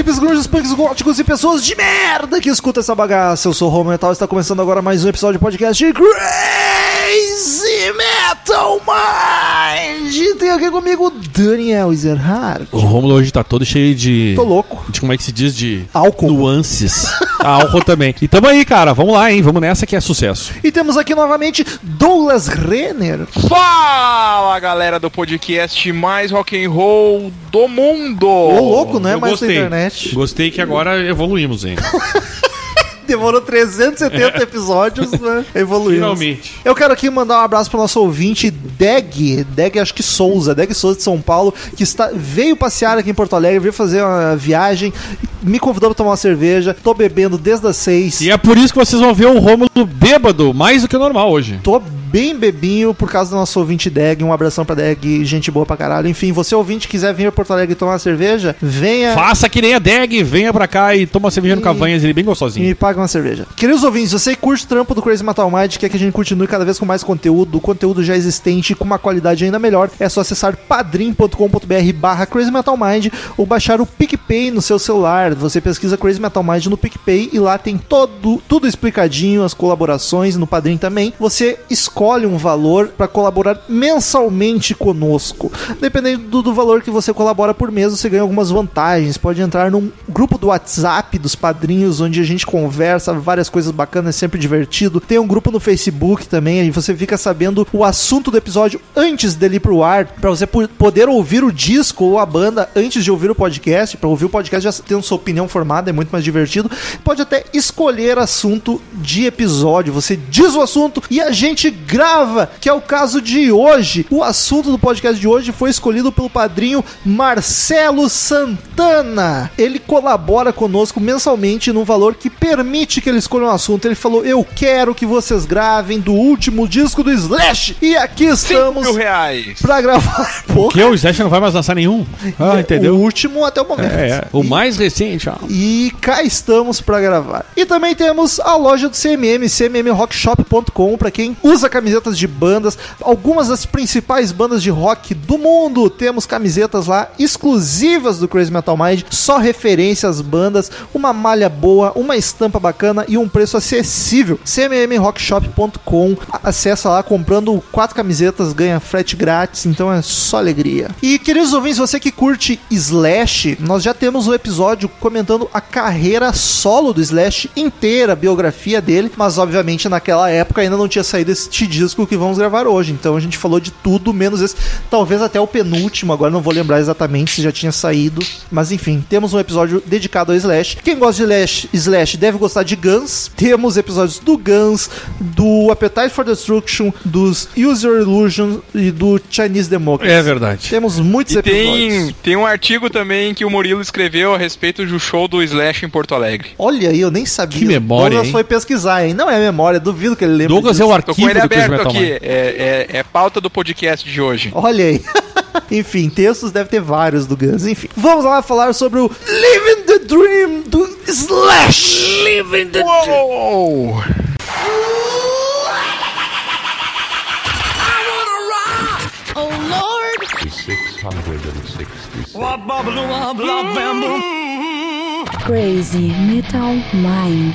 hippies, grunges, punks, góticos e pessoas de merda que escuta essa bagaça. Eu sou o Romo Metal e está começando agora mais um episódio de podcast de Crazy Metal Mind. Tem aqui comigo Daniel Ezerhard. O Romulo hoje tá todo cheio de. Tô louco. De como é que se diz? De. Álcool. Nuances. Ah, Álcool também. E tamo aí, cara. Vamos lá, hein? Vamos nessa que é sucesso. E temos aqui novamente Douglas Renner. Fala galera do podcast mais rock and roll do mundo. Ô, louco, não é Eu mais gostei. da internet. Gostei que agora evoluímos, hein? Demorou 370 episódios, né? Evoluímos. Finalmente. Eu quero aqui mandar um abraço pro nosso ouvinte, Deg, Deg acho que Souza, Deg Souza de São Paulo, que está, veio passear aqui em Porto Alegre, veio fazer uma viagem, me convidou pra tomar uma cerveja, tô bebendo desde as seis. E é por isso que vocês vão ver o Romulo bêbado, mais do que o normal hoje. Tô bem bebinho por causa do nosso ouvinte Deg. Um abração pra Deg, gente boa pra caralho. Enfim, você ouvinte quiser vir a Porto Alegre tomar uma cerveja, venha Faça que nem a Deg, venha pra cá e toma uma cerveja no E- Cavanhas, ele é bem e gostosinho. me paga uma cerveja. Queridos ouvintes, você curte o trampo do Crazy Metal Mind, quer que a gente continue cada vez com mais conteúdo, conteúdo já existente com uma qualidade ainda melhor, é só acessar padrim.com.br barra Crazy Metal Mind ou baixar o PicPay no seu celular. Você pesquisa Crazy Metal Mind no PicPay e lá tem todo, tudo explicadinho, as colaborações no Padrim também. Você escolhe um valor para colaborar mensalmente conosco. Dependendo do, do valor que você colabora por mês, você ganha algumas vantagens. Pode entrar num grupo do WhatsApp dos padrinhos, onde a gente conversa várias coisas bacanas, é sempre divertido. Tem um grupo no Facebook também, aí você fica sabendo o assunto do episódio antes dele ir pro ar, para você po- poder ouvir o disco ou a banda antes de ouvir o podcast. Para ouvir o podcast já tendo sua opinião formada, é muito mais divertido. Pode até escolher assunto de episódio. Você diz o assunto e a gente grava, que é o caso de hoje. O assunto do podcast de hoje foi escolhido pelo padrinho Marcelo Santana. Ele colabora conosco mensalmente num valor que permite que ele escolha um assunto. Ele falou: Eu quero que vocês gravem do último disco do Slash. E aqui estamos mil reais. pra gravar. Porra, Que o Slash não vai mais lançar nenhum? Ah, entendeu? O último até o momento. É, é. O mais recente, ó. E cá estamos pra gravar. E também temos a loja do CMM, cmmrockshop.com, pra quem usa camisetas de bandas, algumas das principais bandas de rock do mundo. Temos camisetas lá exclusivas do Crazy Metal Mind, só referência às bandas, uma malha boa, uma estampa bacana e um preço acessível. cmmrockshop.com. Acessa lá comprando quatro camisetas, ganha frete grátis, então é só alegria. E queridos ouvintes, você que curte Slash, nós já temos um episódio comentando a carreira solo do Slash inteira, a biografia dele, mas obviamente naquela época ainda não tinha saído este disco que vamos gravar hoje. Então a gente falou de tudo, menos esse, talvez até o penúltimo, agora não vou lembrar exatamente se já tinha saído, mas enfim, temos um episódio dedicado ao Slash. Quem gosta de Slash, Slash deve gostar de Guns. Temos episódios do Guns, do Appetite for Destruction, dos Use Your Illusion e do Chinese Democracy. É verdade. Temos muitos E episódios. tem, tem um artigo também que o Murilo escreveu a respeito do show do Slash em Porto Alegre. Olha aí, eu nem sabia. Que memória, Douglas hein? foi pesquisar, hein? Não é memória, duvido que ele lembre Douglas é disso. o Tô com arquivo ele aberto Metal aqui. É, é, é pauta do podcast de hoje. Olha aí. Enfim, textos deve ter vários do Guns. Enfim, vamos lá falar sobre o Living the Dream do Slash. Living the Uou! Oh Lord! 666. Crazy Metal Mind.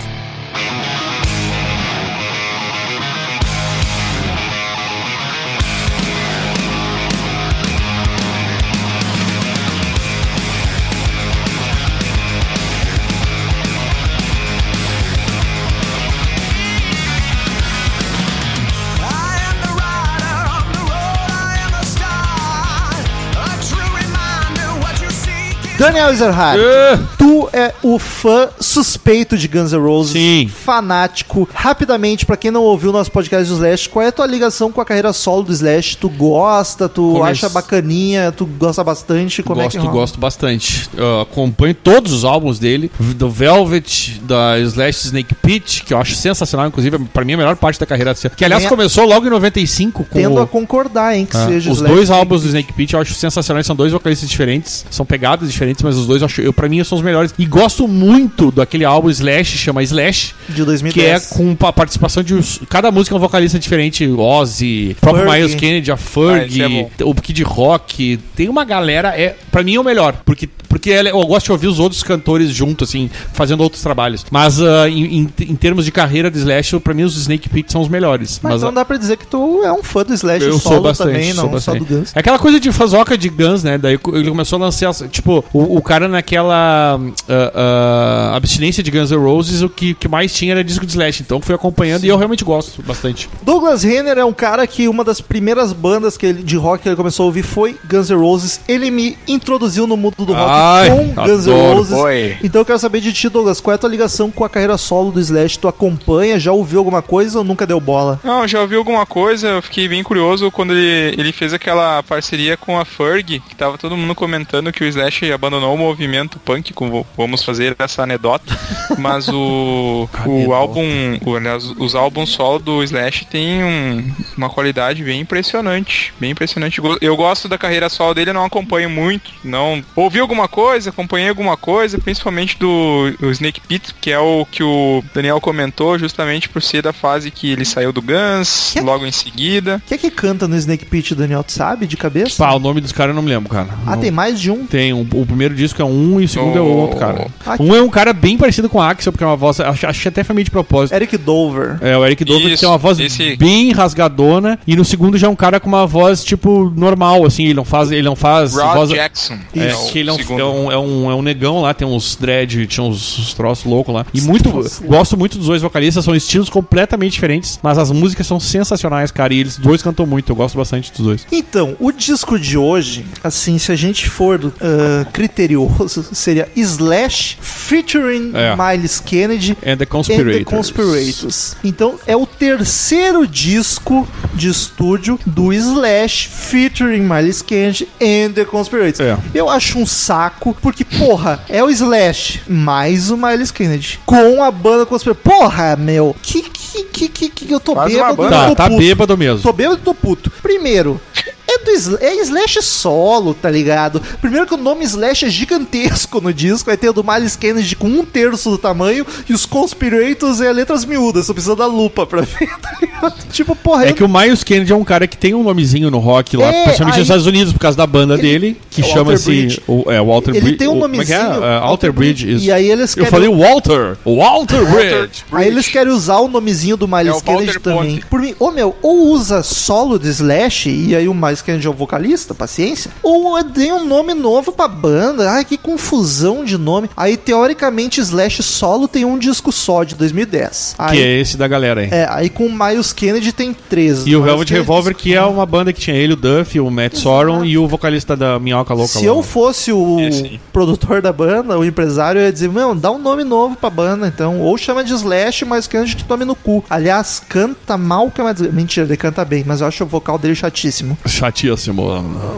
Daniel Ezerhard, É. tu é o fã suspeito de Guns N' Roses. Sim. Fanático. Rapidamente, pra quem não ouviu o nosso podcast do Slash, qual é a tua ligação com a carreira solo do Slash? Tu gosta? Tu Comece- acha bacaninha? Tu gosta bastante? Como é gosto, que rola? gosto bastante. Eu acompanho todos os álbuns dele, do Velvet, da Slash Snake Pit, que eu acho sensacional, inclusive, pra mim é a melhor parte da carreira. Que aliás começou logo em 95 com Tendo o- a concordar, hein? Que Ah, seja os Slash dois álbuns do Snake Pit eu acho sensacionais, são dois vocalistas diferentes, são pegadas diferentes, diferentes, mas os dois eu acho, eu, pra mim são os melhores. E gosto muito daquele álbum Slash, chama Slash, De 2010. que é com a participação de cada música é um vocalista diferente, Ozzy, próprio. Miles Kennedy, a Ah, esse Fergie, é o Kid Rock, tem uma galera, é para mim é o melhor, porque porque ela- eu gosto de ouvir os outros cantores junto assim, fazendo outros trabalhos. Mas ah, em, em- em termos de carreira de Slash, pra mim os Snake Pit são os melhores. Mas, Mas, então dá pra dizer que tu é um fã do Slash eu solo sou bastante, também, sou não bastante. só do Guns. É aquela coisa de fazoca de Guns, né? Daí ele começou a lançar, tipo, o, o cara naquela ah, ah, abstinência de Guns N' Roses, o que, que mais tinha era disco de Slash. Então fui acompanhando e eu realmente gosto bastante. Douglas Renner é um cara que uma das primeiras bandas que ele, de rock que ele começou a ouvir foi Guns N' Roses. Ele me introduziu no mundo do rock Ai, com Guns N'. Roses. Oi. Então eu quero saber de ti, Douglas, qual é a tua ligação com a carreira solo do Slash? Tu acompanha, já ouviu alguma coisa ou nunca deu bola? Não, já ouvi alguma coisa, eu fiquei bem curioso quando ele, ele fez aquela parceria com a Ferg, que tava todo mundo comentando que o Slash abandonou o movimento punk, com, vamos fazer essa anedota, mas o, o álbum, o, aliás, os álbuns solo do Slash tem um- uma qualidade bem impressionante, bem impressionante. Eu gosto da carreira solo dele, eu não acompanho muito, não ouvi alguma coisa, acompanhei alguma coisa, principalmente do o Snake Pit, que é o que o Daniel comentou, justamente por ser da fase que ele saiu do Guns, Que- logo em seguida. Quem é que canta no Snake Pit, Daniel? Tu sabe de cabeça? Pá, o nome dos caras eu não me lembro, cara. ah, Não- tem mais de um. Tem, um- o primeiro disco é um e o segundo é o Oh. outro, cara. Ah, Um é um cara bem parecido com o Axel, porque é uma voz. Acho, acho que até foi meio de propósito. Eric Dover. É, o Eric Dover que Isso, tem uma voz esse- bem rasgadona. E no segundo já é um cara com uma voz, tipo, normal, assim. Ele não faz. Ele não faz. Rod voz, Jackson. É, o que ele é segundo. É, um, é, um, é um negão lá, tem uns dread, tinha uns, uns troços loucos lá. E muito. Gosto muito dos dois vocalistas, são estilos completamente diferentes, mas as músicas são sensacionais, cara. E eles dois cantam muito, eu gosto bastante dos dois. Então, o disco de hoje, assim, se a gente for ah, criterioso, seria Slash featuring É. Miles Kennedy And the and Conspirators. the Conspirators. Então, é o terceiro disco de estúdio do Slash featuring Miles Kennedy and the Conspirators. É. Eu acho um saco, porque, porra, é o Slash mais o Miles Kennedy com a banda Conspirators. Porra, meu, que que que que, que eu tô Faz bêbado, eu Tá, tô tá puto. bêbado mesmo. Tô bêbado e tô puto. Primeiro, do Sl- é Slash solo, tá ligado? Primeiro que o nome Slash é gigantesco no disco, vai ter o do Miles Kennedy com um terço do tamanho e os Conspirators é letras miúdas, só precisa da lupa pra ver, tá ligado? Tipo, porra, É eu- que o Miles Kennedy é um cara que tem um nomezinho no rock lá, É, principalmente aí- nos Estados Unidos, por causa da banda Ele- dele, que é o Walter chama-se. Bridge. o- É, Walter ele Bridge. tem um o- é é? nomezinho. É, Alter Bridge. E aí eles Eu querem- falei Walter! Walter Bridge! Aí eles querem usar o nomezinho do Miles É o Kennedy Walter também. Ponte. Por mim, ou meu, ou usa solo de Slash e aí o Miles Kennedy é o vocalista, paciência. Ou dê um nome novo pra banda. Ai, que confusão de nome. Aí, teoricamente, Slash solo tem um disco só de 2010. Aí, Que é esse da galera aí. é, aí com o Miles Kennedy tem três. E o Velvet Revolver, que é uma banda que tinha ele, o Duff, o Matt Sorum e o vocalista da Minhoca Louca. Se lá. eu fosse o Esse. produtor da banda, o empresário, eu ia dizer, meu, dá um nome novo pra banda, então. Ou chama de Slash, mas Kennedy que tome no cu. Aliás, canta mal que é mais... Mentira, ele canta bem, mas eu acho o vocal dele chatíssimo. Chatíssimo.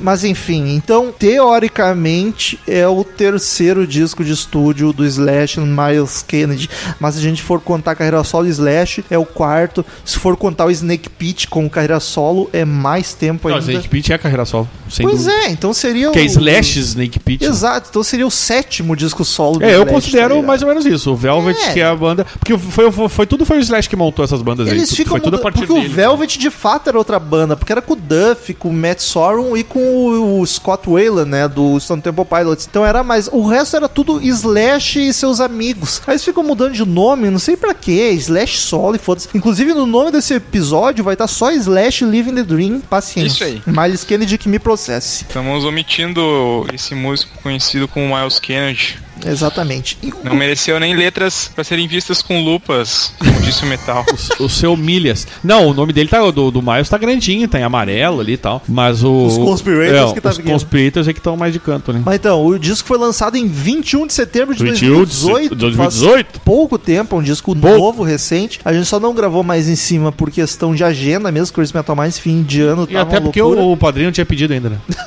Mas enfim, então, teoricamente, é o terceiro disco de estúdio do Slash Miles Kennedy. Mas se a gente for contar a carreira solo do Slash, é o quarto. Se for contar o Snake Pit como carreira solo, é mais tempo Não, ainda. Snake Pit é a carreira solo. Sem Pois dúvida. é, então seria Que é o... Slash Snake Pit. Exato, então seria o sétimo disco solo do É, eu Slash, considero tá mais ou menos isso. O Velvet, É. que é a banda. Porque foi, foi, foi tudo foi o Slash que montou essas bandas aí. Eles Tu- ficam Foi tudo a partir porque dele. o Velvet de fato era outra banda, porque era com o Duff, com o Matt Sorum e com o, o Scott Wayland, né, do Stone Temple Pilots. Então era mais, o resto era tudo Slash e seus amigos. Aí eles ficam mudando de nome, não sei pra quê, Slash solo e foda-se. Inclusive no nome desse episódio vai estar só Slash Living the Dream, paciência. Isso aí. Miles Kennedy que me processe. Estamos omitindo esse músico conhecido como Miles Kennedy. Exatamente. E Não mereceu nem letras pra serem vistas com lupas, como disse o Metal. O, o seu Milhas. Não, o nome dele tá. Do, do Miles tá grandinho, tá em amarelo ali e tal. Mas o. Os Conspirators é, que tá Os pequeno. Conspirators é que estão mais de canto, né? Mas então, o disco foi lançado em 21 de setembro de 21 de 2018. se- 2018. Faz pouco tempo, é um disco novo, recente. A gente só não gravou mais em cima por questão de agenda mesmo, Chris Metal mais fim de ano E até uma porque loucura. o, o padrinho tinha pedido ainda, né?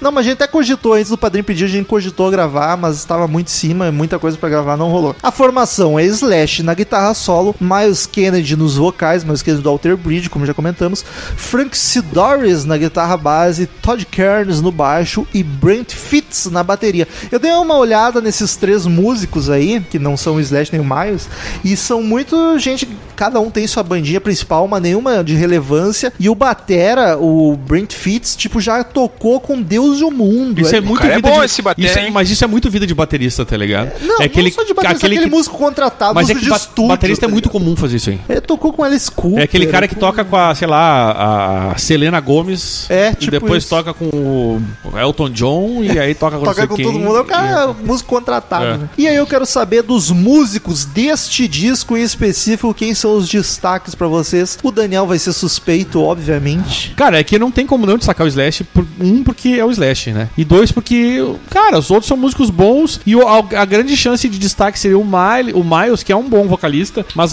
Não, mas a gente até cogitou antes do padrinho pedir, a gente cogitou gravar, mas estava muito em cima, muita coisa pra gravar, não rolou. A formação é Slash na guitarra solo, Miles Kennedy nos vocais, Miles Kennedy do Alter Bridge, como já comentamos, Frank Sidoris na guitarra base, Todd Kearns no baixo e Brent Fitz na bateria. Eu dei uma olhada nesses três músicos aí, que não são Slash nem o Miles, e são muito gente, cada um tem sua bandinha principal, mas nenhuma de relevância, e o batera, o Brent Fitz, tipo, já tocou com Deus e o mundo. Isso é, muito cara é vida bom de... esse batera, isso é-? Mas isso é muito vida de baterista, tá ligado? Não, é aquele, não só de baterista, aquele, aquele que- músico contratado, Mas é músico que de ba- estúdio. baterista é muito comum fazer isso aí. Ele tocou com Alice Cooper. É aquele cara que toca com a, sei lá, a Selena Gomes. É, E tipo depois isso. toca com o Elton John e aí toca com Toca com quem. todo mundo, é o cara músico contratado. É. né? E aí eu quero saber dos músicos deste disco em específico, quem são os destaques pra vocês. O Daniel vai ser suspeito, obviamente. Cara, é que não tem como não destacar o Slash. por- um, porque é o Slash, né? E dois, porque, cara, os outros são músicos bons. E a, a grande chance de destaque seria o, Mile, o Miles, que é um bom vocalista. Mas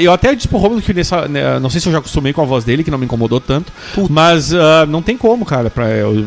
eu até disse pro Romulo que nessa. né, não sei se eu já acostumei com a voz dele, que não me incomodou tanto. Mas ah, não tem como, cara. Pra,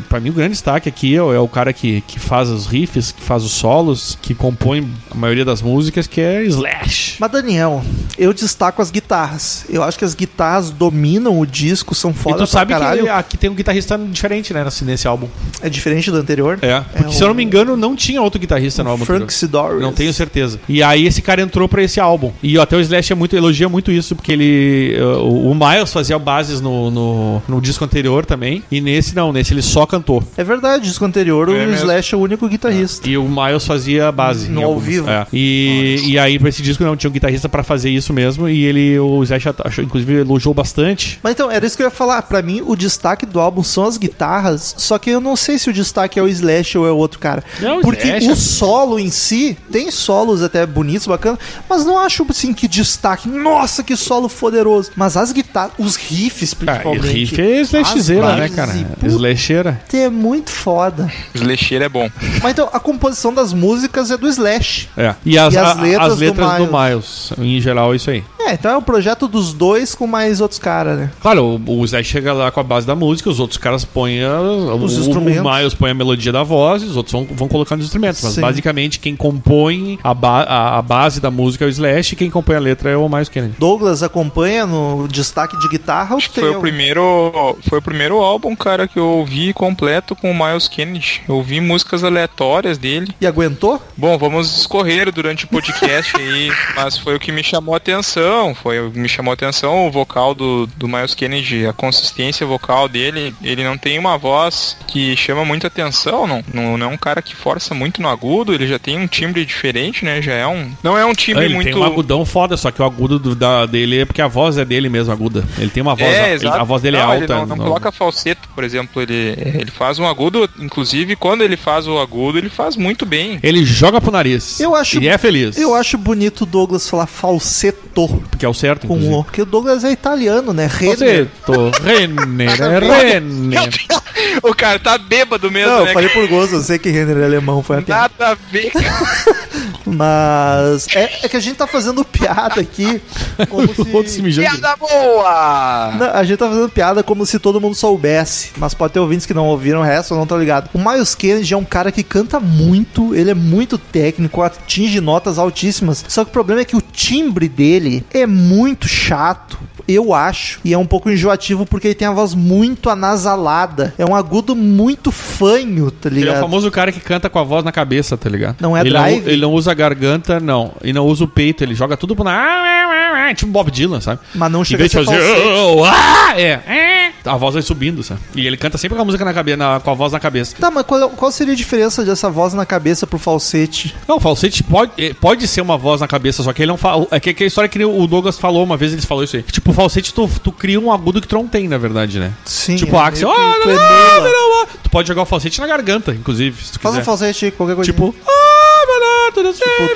pra mim, o grande destaque aqui é, o- é o cara que, que faz os riffs, que faz os solos, que compõe a maioria das músicas, que é Slash. Mas Daniel, eu destaco as guitarras. Eu acho que as guitarras dominam o disco, são E foda tu pra sabe caralho. que aqui tem um guitarrista diferente, né, nesse, nesse álbum. É diferente do anterior. É, porque É se eu não o- me engano, não tinha outro guitarrista no álbum Frank anterior. Sidoris. Não tenho certeza. E aí esse cara entrou pra esse álbum. E até o Slash é muito, elogia muito isso, porque ele. uh, o o Miles fazia bases no, no, no disco anterior também. E nesse não, nesse ele só cantou. É verdade, disco anterior, o É mesmo. Slash é o único guitarrista. E o Miles fazia base. No ao alguns. vivo. É. E, e aí pra esse disco não tinha um guitarrista pra fazer isso mesmo. E ele, o Slash achou, inclusive, elogiou bastante. Mas então, era isso que eu ia falar. Pra mim, o destaque do álbum são as guitarras. Só que eu não sei se o destaque é o Slash ou é o outro cara. Não, o Porque Slash o é- solo em si tem solos até bonitos, bacanas. Mas não acho assim que destaque. Nossa, que solo poderoso. Mas as guitarras, os riffs Ah, principalmente. riff é Slashzeira, as né, cara? e, Slasheira. É muito foda. Slasher é bom. Mas então, a composição das músicas é do Slash. É. E as, E as a- letras as do letras do Miles. Miles. Em geral, é isso aí. É, então é um projeto dos dois com mais outros caras, né? Claro, o, o Slash chega lá com a base da música, os outros caras põem a, Os o, instrumentos. O Miles põe a melodia da voz e os outros vão, vão colocando os instrumentos. Mas Sim. basicamente quem compõe a, ba- a, a base da música é o Slash e quem compõe a letra é o Miles Kennedy. Douglas acompanha no destaque de guitarra tem foi o primeiro, foi o primeiro álbum, cara, que eu ouvi completo com o Miles Kennedy. Eu ouvi músicas aleatórias dele. E aguentou? Bom, vamos escorrer durante o podcast aí, mas foi o que me chamou a atenção. Foi me chamou a atenção o vocal do, do Miles Kennedy, a consistência vocal dele. Ele não tem uma voz que chama muita atenção, não, não, não é um cara que força muito no agudo, ele já tem um timbre diferente, né? Já é um. Não é um timbre ele muito. tem um agudão foda, só que o agudo do- da, dele é porque a voz é dele mesmo, aguda. Ele tem uma voz, É, ele- exato. a voz dele não, é Ele alta. não, não não- coloca falseto, por exemplo. Ele, ele faz um agudo, inclusive quando ele faz o agudo, ele faz muito bem. Ele joga pro nariz. Eu acho- E é feliz. Eu acho bonito o Douglas falar falsetto Porque é o certo, com inclusive. o. Porque o Douglas é italiano, né? Renner. Falsetto. Renner. Ver. Renner. o cara tá bêbado mesmo, Não, eu né? falei por gosto, eu sei que Renner é alemão, foi a piada. Nada a ver, cara. Mas é, é que a gente tá fazendo piada aqui como Outro se se. mijando. Piada boa! Não, a gente tá fazendo piada como se todo mundo soubesse. Mas pode ter ouvintes que não ouviram o resto ou não estão ligados. O Miles Kennedy é um cara que canta muito, ele é muito técnico, atinge notas altíssimas. Só que o problema é que o timbre dele é muito chato. Eu acho. E é um pouco enjoativo porque ele tem a voz muito anasalada. É um agudo muito fanho, tá Ele é o ligado? famoso cara que canta com a voz na cabeça, tá ligado? Não é ele drive? Não, ele não usa a garganta, não. E não usa o peito, ele joga tudo pro. na- Tipo Bob Dylan, sabe? Mas não Em chega a vez de ser fazer. falsete. "Oh, ah", é. é, A voz vai subindo, sabe? E ele canta sempre com a música na cabeça, com a voz na cabeça. Tá, mas qual, qual seria a diferença dessa voz na cabeça pro falsete? Não, o falsete pode, eh, pode ser uma voz na cabeça, só que ele não fala. É que, que a história que o Douglas falou uma vez, ele falou isso aí. Tipo, o falsete tu, tu cria um agudo que tu não tem, na verdade, né? Sim. tipo, é o Axel. "Ah, que tu não, emula. não, não, não." Tu pode jogar o falsete na garganta, inclusive, se tu Faz um quiser. falsete aí, qualquer coisa. Tipo. "Ah,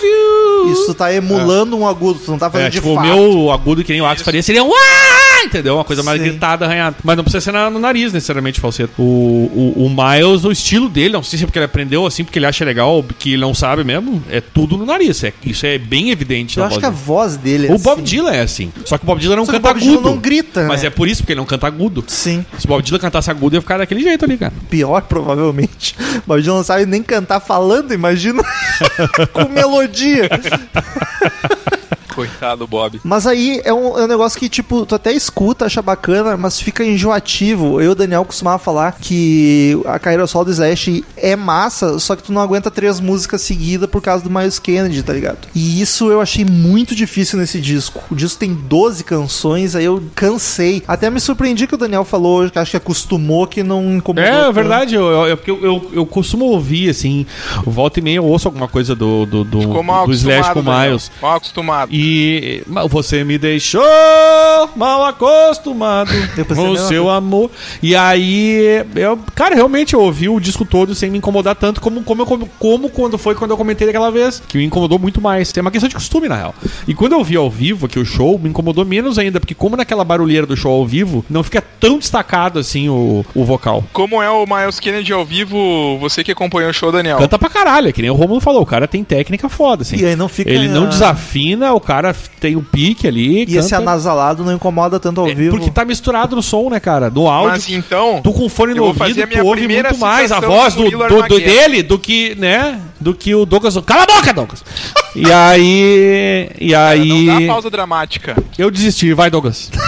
you." Isso tá emulando um agudo, tu não tá fazendo É, de tipo, o meu agudo que nem o Axel faria seria um. "Ah!" entendeu? Uma coisa mais Sim. gritada, arranhada. Mas não precisa ser na- no nariz, necessariamente, falseto. O, o, o Miles, o estilo dele, não sei se é porque ele aprendeu assim, porque ele acha legal, ou que ele não sabe mesmo, é tudo no nariz. É, isso é bem evidente Eu acho voz que a dele. voz dele é O Bob assim. Dylan é assim. Só que o Bob Dylan não Só que o canta Bob Dylan agudo. não grita, Mas né? é por isso, porque ele não canta agudo. Sim. Se o Bob Dylan cantasse agudo, ia ficar daquele jeito ali, cara. Pior, provavelmente. O Bob Dylan não sabe nem cantar falando, imagina. Com melodia. Coitado do Bob. Mas aí é um, é um negócio que, tipo, tu até escuta, acha bacana, mas fica enjoativo. Eu e o Daniel costumava falar que a carreira solo do Slash é massa, só que tu não aguenta três músicas seguidas por causa do Miles Kennedy, tá ligado? E isso eu achei muito difícil nesse disco. O disco tem 12 canções, aí eu cansei. Até me surpreendi que o Daniel falou, que acho que acostumou, que não incomodou. É, é tanto. verdade. Eu, eu, eu, porque eu, eu, costumo ouvir, assim, volta e meia eu ouço alguma coisa do, do, do, Ficou mal do Slash acostumado, com o Daniel. Miles. Mal acostumado. E mas você me deixou mal acostumado com o seu amor. E aí, eu, cara, realmente eu ouvi o disco todo sem me incomodar tanto como, como, eu- como, como quando foi quando eu comentei daquela vez, que me incomodou muito mais. É uma questão de costume, na real. E quando eu vi ao vivo aqui o show, me incomodou menos ainda, porque como naquela barulheira do show ao vivo, não fica tão destacado assim o, o vocal. Como é o Miles Kennedy ao vivo, você que acompanhou o show, Daniel? Canta pra caralho, é que nem o Romulo falou, o cara tem técnica foda, assim. E aí não fica- Ele não desafina, o cara tem o pique ali. E esse canta. anasalado não incomoda tanto ao É, vivo. Porque tá misturado no som, né, cara? No áudio. Mas então, Tu com fone no ouvido, tu ouve muito mais a voz do do, do- dele do que, né? Do que o Douglas. Cala a boca, Douglas! E aí. E cara, não dá aí. pausa dramática. Eu desisti, vai, Douglas.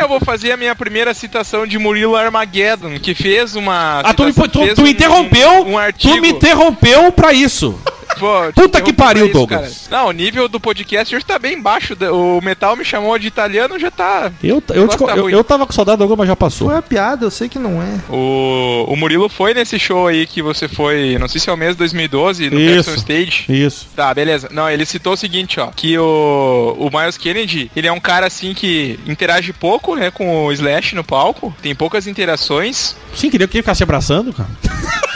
Eu vou fazer a minha primeira citação de Murilo Armageddon, que fez uma. Ah, tu me, tu, fez tu me interrompeu. Um, um artigo. tu me interrompeu pra isso. Pô, te Puta que pariu, isso, Douglas. cara. Não, o nível do podcast hoje tá bem baixo. O Metal me chamou de italiano, já tá. Eu, eu, negócio tá eu, eu tava com saudade do Douglas, mas já passou. Foi uma piada, eu sei que não é. O, o Murilo foi nesse show aí que você foi, não sei se é o mês de 2012, no Isso. Person Stage. Isso. Tá, beleza. Não, ele citou o seguinte, ó, que o, o Miles Kennedy, ele é um cara assim que interage pouco, né, com o Slash no palco, tem poucas interações, Sim, queria que ele ficasse se abraçando, cara.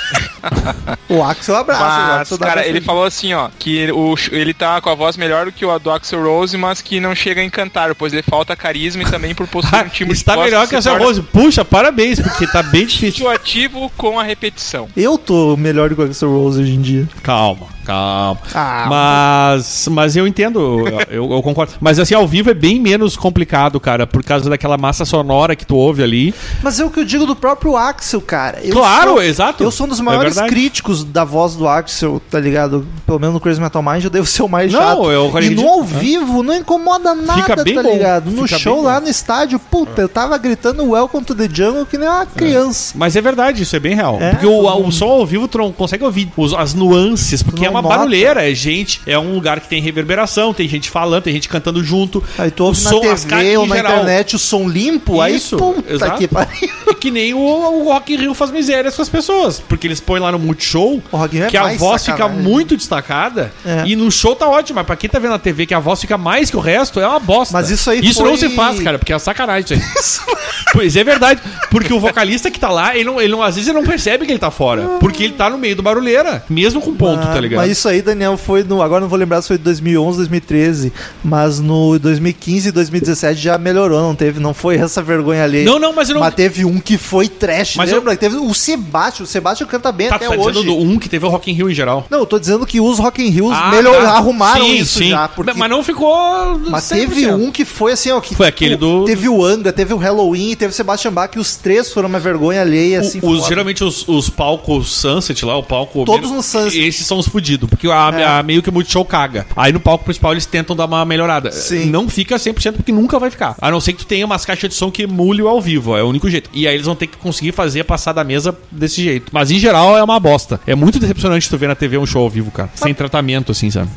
O Axel abraça, o mas, Axel cara, ele falou assim, ó, que o, ele tá com a voz melhor do que o a do Axel Rose, mas que não chega a encantar, pois ele falta carisma e também por possuir um time de Está voz melhor que se a Zé torna Rose. Puxa, parabéns, porque tá bem difícil. ativo com a repetição. Eu tô melhor do que o Axel Rose hoje em dia. Calma, calma. Ah, Mas, mas eu entendo, eu, eu concordo. Mas assim, ao vivo é bem menos complicado, cara, por causa daquela massa sonora que tu ouve ali. Mas é o que eu digo do próprio Axel, cara. Eu Claro, sou- exato. Eu sou um dos É maiores verdade. críticos da voz do Axel, tá ligado? Pelo menos no Crazy Metal Mind eu devo ser o mais Não, chato. eu e acredito. no ao É. vivo não incomoda nada, bem tá bom. ligado? No Fica show lá no estádio, puta, eu tava gritando Welcome to the Jungle que nem uma criança. Mas é verdade, isso é bem real. É, porque o, o som ao vivo tu não consegue ouvir as nuances, porque é uma nota. barulheira, é gente, é um lugar que tem reverberação, tem gente falando, tem gente cantando junto. Aí tu ouve O na som, TV ou na geral. internet o som limpo, Isso, aí puta exato. que pariu. É que nem o, o Rock in Rio faz misérias com as pessoas. Porque eles põem lá no Multishow é que a voz sacanagem. fica muito destacada. É. E no show tá ótimo, mas pra quem tá vendo na TV que a voz fica mais que o resto, é uma bosta. Mas isso aí Isso foi- não se faz, cara, porque é sacanagem isso aí. pois é verdade. Porque o vocalista que tá lá, ele não, ele não, às vezes ele não percebe que ele tá fora. Porque ele tá no meio do barulheira. Mesmo com ponto, Ah, tá ligado? Mas isso aí, Daniel, foi no. Agora não vou lembrar se foi 2011, 2013. Mas no 2015 e 2017 já melhorou, não teve? Não foi essa vergonha ali. Não, não, mas eu não. Mas teve um que foi trash. Mas lembra? Teve o Sebastião. O Sebastião canta bem tá, até tá hoje. dizendo do um que teve o Rock in Rio em geral. Não, eu tô dizendo que os Rock in Rios Ah, melhor, tá. arrumaram Sim, isso sim. já. Porque... Mas não ficou. Mas 100%. teve um que foi assim, ó. Que Foi aquele do- Teve o Angra, teve o Halloween, teve o Sebastian Bach, e os três foram uma vergonha alheia, assim. O- os, geralmente os, os palcos Sunset lá, o palco. Todos no Sunset. Esses são os fudidos, porque a, É. a- meio que o Multishow caga. Aí no palco principal eles tentam dar uma melhorada. Sim. Não fica 100% porque nunca vai ficar. A não ser que tu tenha umas caixas de som que emule o ao vivo, é o único jeito. E aí eles vão ter que conseguir fazer passar da mesa desse jeito. Mas em geral é uma bosta. É muito decepcionante tu ver na TV um show ao vivo, cara. Sem tratamento, assim, sabe?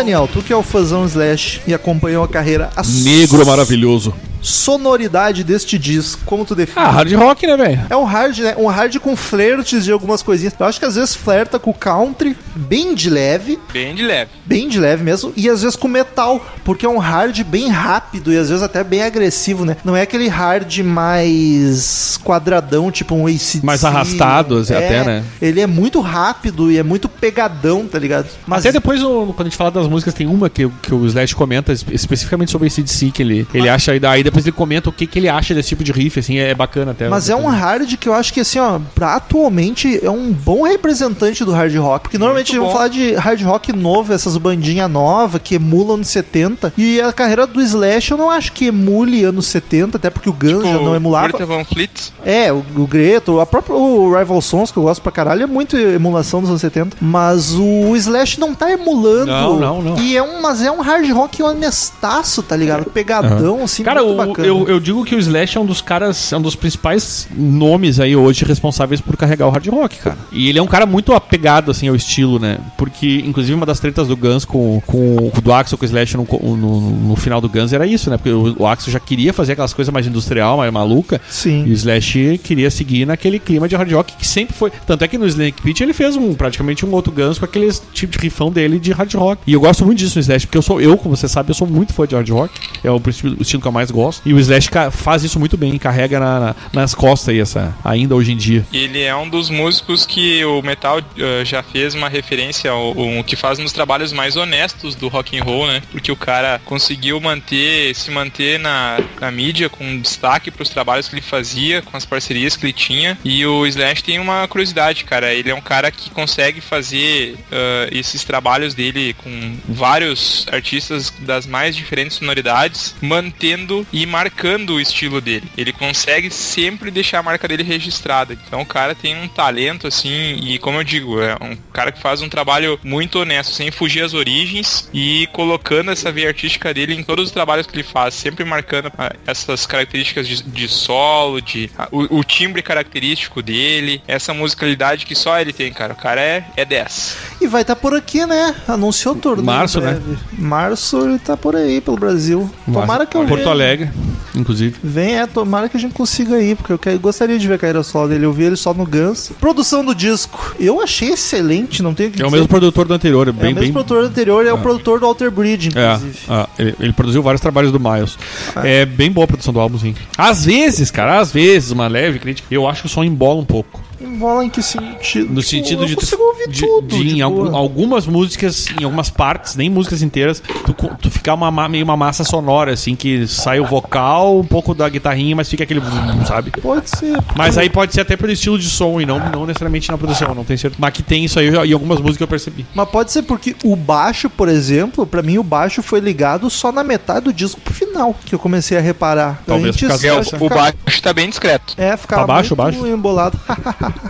Daniel, tu que é o fãzão Slash e acompanhou a carreira, Negro maravilhoso. Sonoridade deste disco, como tu define? Ah, hard rock, né, velho? É um hard, né? Um hard com flertes de algumas coisinhas. Eu acho que às vezes flerta com o country, bem de leve, Bem de leve. bem de leve mesmo, e às vezes com metal, porque é um hard bem rápido e às vezes até bem agressivo, né? Não é aquele hard mais quadradão, tipo um AC. Mais arrastado, assim, até, né? Ele é muito rápido e é muito pegadão, tá ligado? Mas Até depois, quando a gente fala das músicas, tem uma que, que o Slash comenta espe- especificamente sobre esse DC, que ele, ele acha, aí daí depois ele comenta o que, que ele acha desse tipo de riff, assim, é bacana até. Mas é um hard que eu acho que, assim, ó, pra atualmente é um bom representante do hard rock. Porque normalmente vamos falar de hard rock novo, essas bandinhas novas que emulam anos 70. E a carreira do Slash eu não acho que emule anos 70, até porque o Guns já não emulava. Greta Van Fleet. É, o, o Greto, a própria o Rival Sons, que eu gosto pra caralho, é muito emulação dos anos 70. Mas o Slash não tá emulando. Não, não, não. E é um, mas é um hard rock honestaço, tá ligado? Pegadão, assim, Cara, muito o- bacana. eu, eu digo que o Slash é um dos caras, é um dos principais nomes aí hoje responsáveis por carregar o hard rock, cara. E ele é um cara muito apegado, assim, ao estilo, né? Porque, inclusive, uma das tretas do Guns com, com, com o do Axel com o Slash no, no, no final do Guns era isso, né? Porque o, o Axel já queria fazer aquelas coisas mais industrial, mais maluca. Sim. E o Slash queria seguir naquele clima de hard rock que sempre foi. Tanto é que no Snake Pit ele fez um, praticamente um outro Guns com aquele tipo de rifão dele de hard rock. E eu gosto muito disso no Slash, porque eu sou, eu, como você sabe, eu sou muito fã de hard rock. É o estilo que eu mais gosto. E o Slash faz isso muito bem, carrega na- na- nas costas aí essa, ainda hoje em dia. Ele é um dos músicos que o metal eh, já fez uma referência ao que faz nos trabalhos mais honestos do rock and roll, né? Porque o cara conseguiu manter, se manter na, na mídia com destaque para os trabalhos que ele fazia, com as parcerias que ele tinha. E o Slash tem uma curiosidade, cara. Ele é um cara que consegue fazer eh, esses trabalhos dele com vários artistas das mais diferentes sonoridades, mantendo e marcando o estilo dele. Ele consegue sempre deixar a marca dele registrada. Então o cara tem um talento assim, e como eu digo, é um cara que faz um trabalho muito honesto, sem fugir às origens e colocando essa veia artística dele em todos os trabalhos que ele faz, sempre marcando ah, essas características de, de solo, de ah, o, o timbre característico dele, essa musicalidade que só ele tem, cara. O cara é, é 10. E vai estar por aqui, né? Anunciou o torneio. Março, em breve. Março ele tá por aí, pelo Brasil. Tomara que eu Porto venha. Inclusive. Vem, é, tomara que a gente consiga ir, porque eu quero- gostaria de ver a carreira solo dele. Eu vi ele só no Guns. Produção do disco. Eu achei excelente, não tenho o que É o dizer. mesmo produtor do anterior, é É bem, o mesmo bem produtor anterior, é o produtor do Alter Bridge, É, inclusive. ah, ele, ele produziu vários trabalhos do Miles. É bem boa a produção do álbum, sim. Às vezes, cara, às vezes, uma leve crítica, eu acho que o som embola um pouco. Embola em que sentido? No Tipo, sentido eu de, tu- consigo ouvir de, tudo. de em tipo, algum- algumas músicas, em algumas partes, nem músicas inteiras, tu, tu ficar uma, ma- meio uma massa sonora, assim, que sai o vocal, um pouco da guitarrinha, mas fica aquele. Sabe? Pode ser. Mas aí pode ser até pelo estilo de som e não, não necessariamente na produção, não tenho certeza. Mas que tem isso aí, em algumas músicas eu percebi. Mas pode ser porque o baixo, por exemplo, pra mim o baixo foi ligado só na metade do disco pro final, que eu comecei a reparar. Talvez por causa É, o, o baixo tá bem discreto. É, ficava Tá baixo, muito baixo? embolado.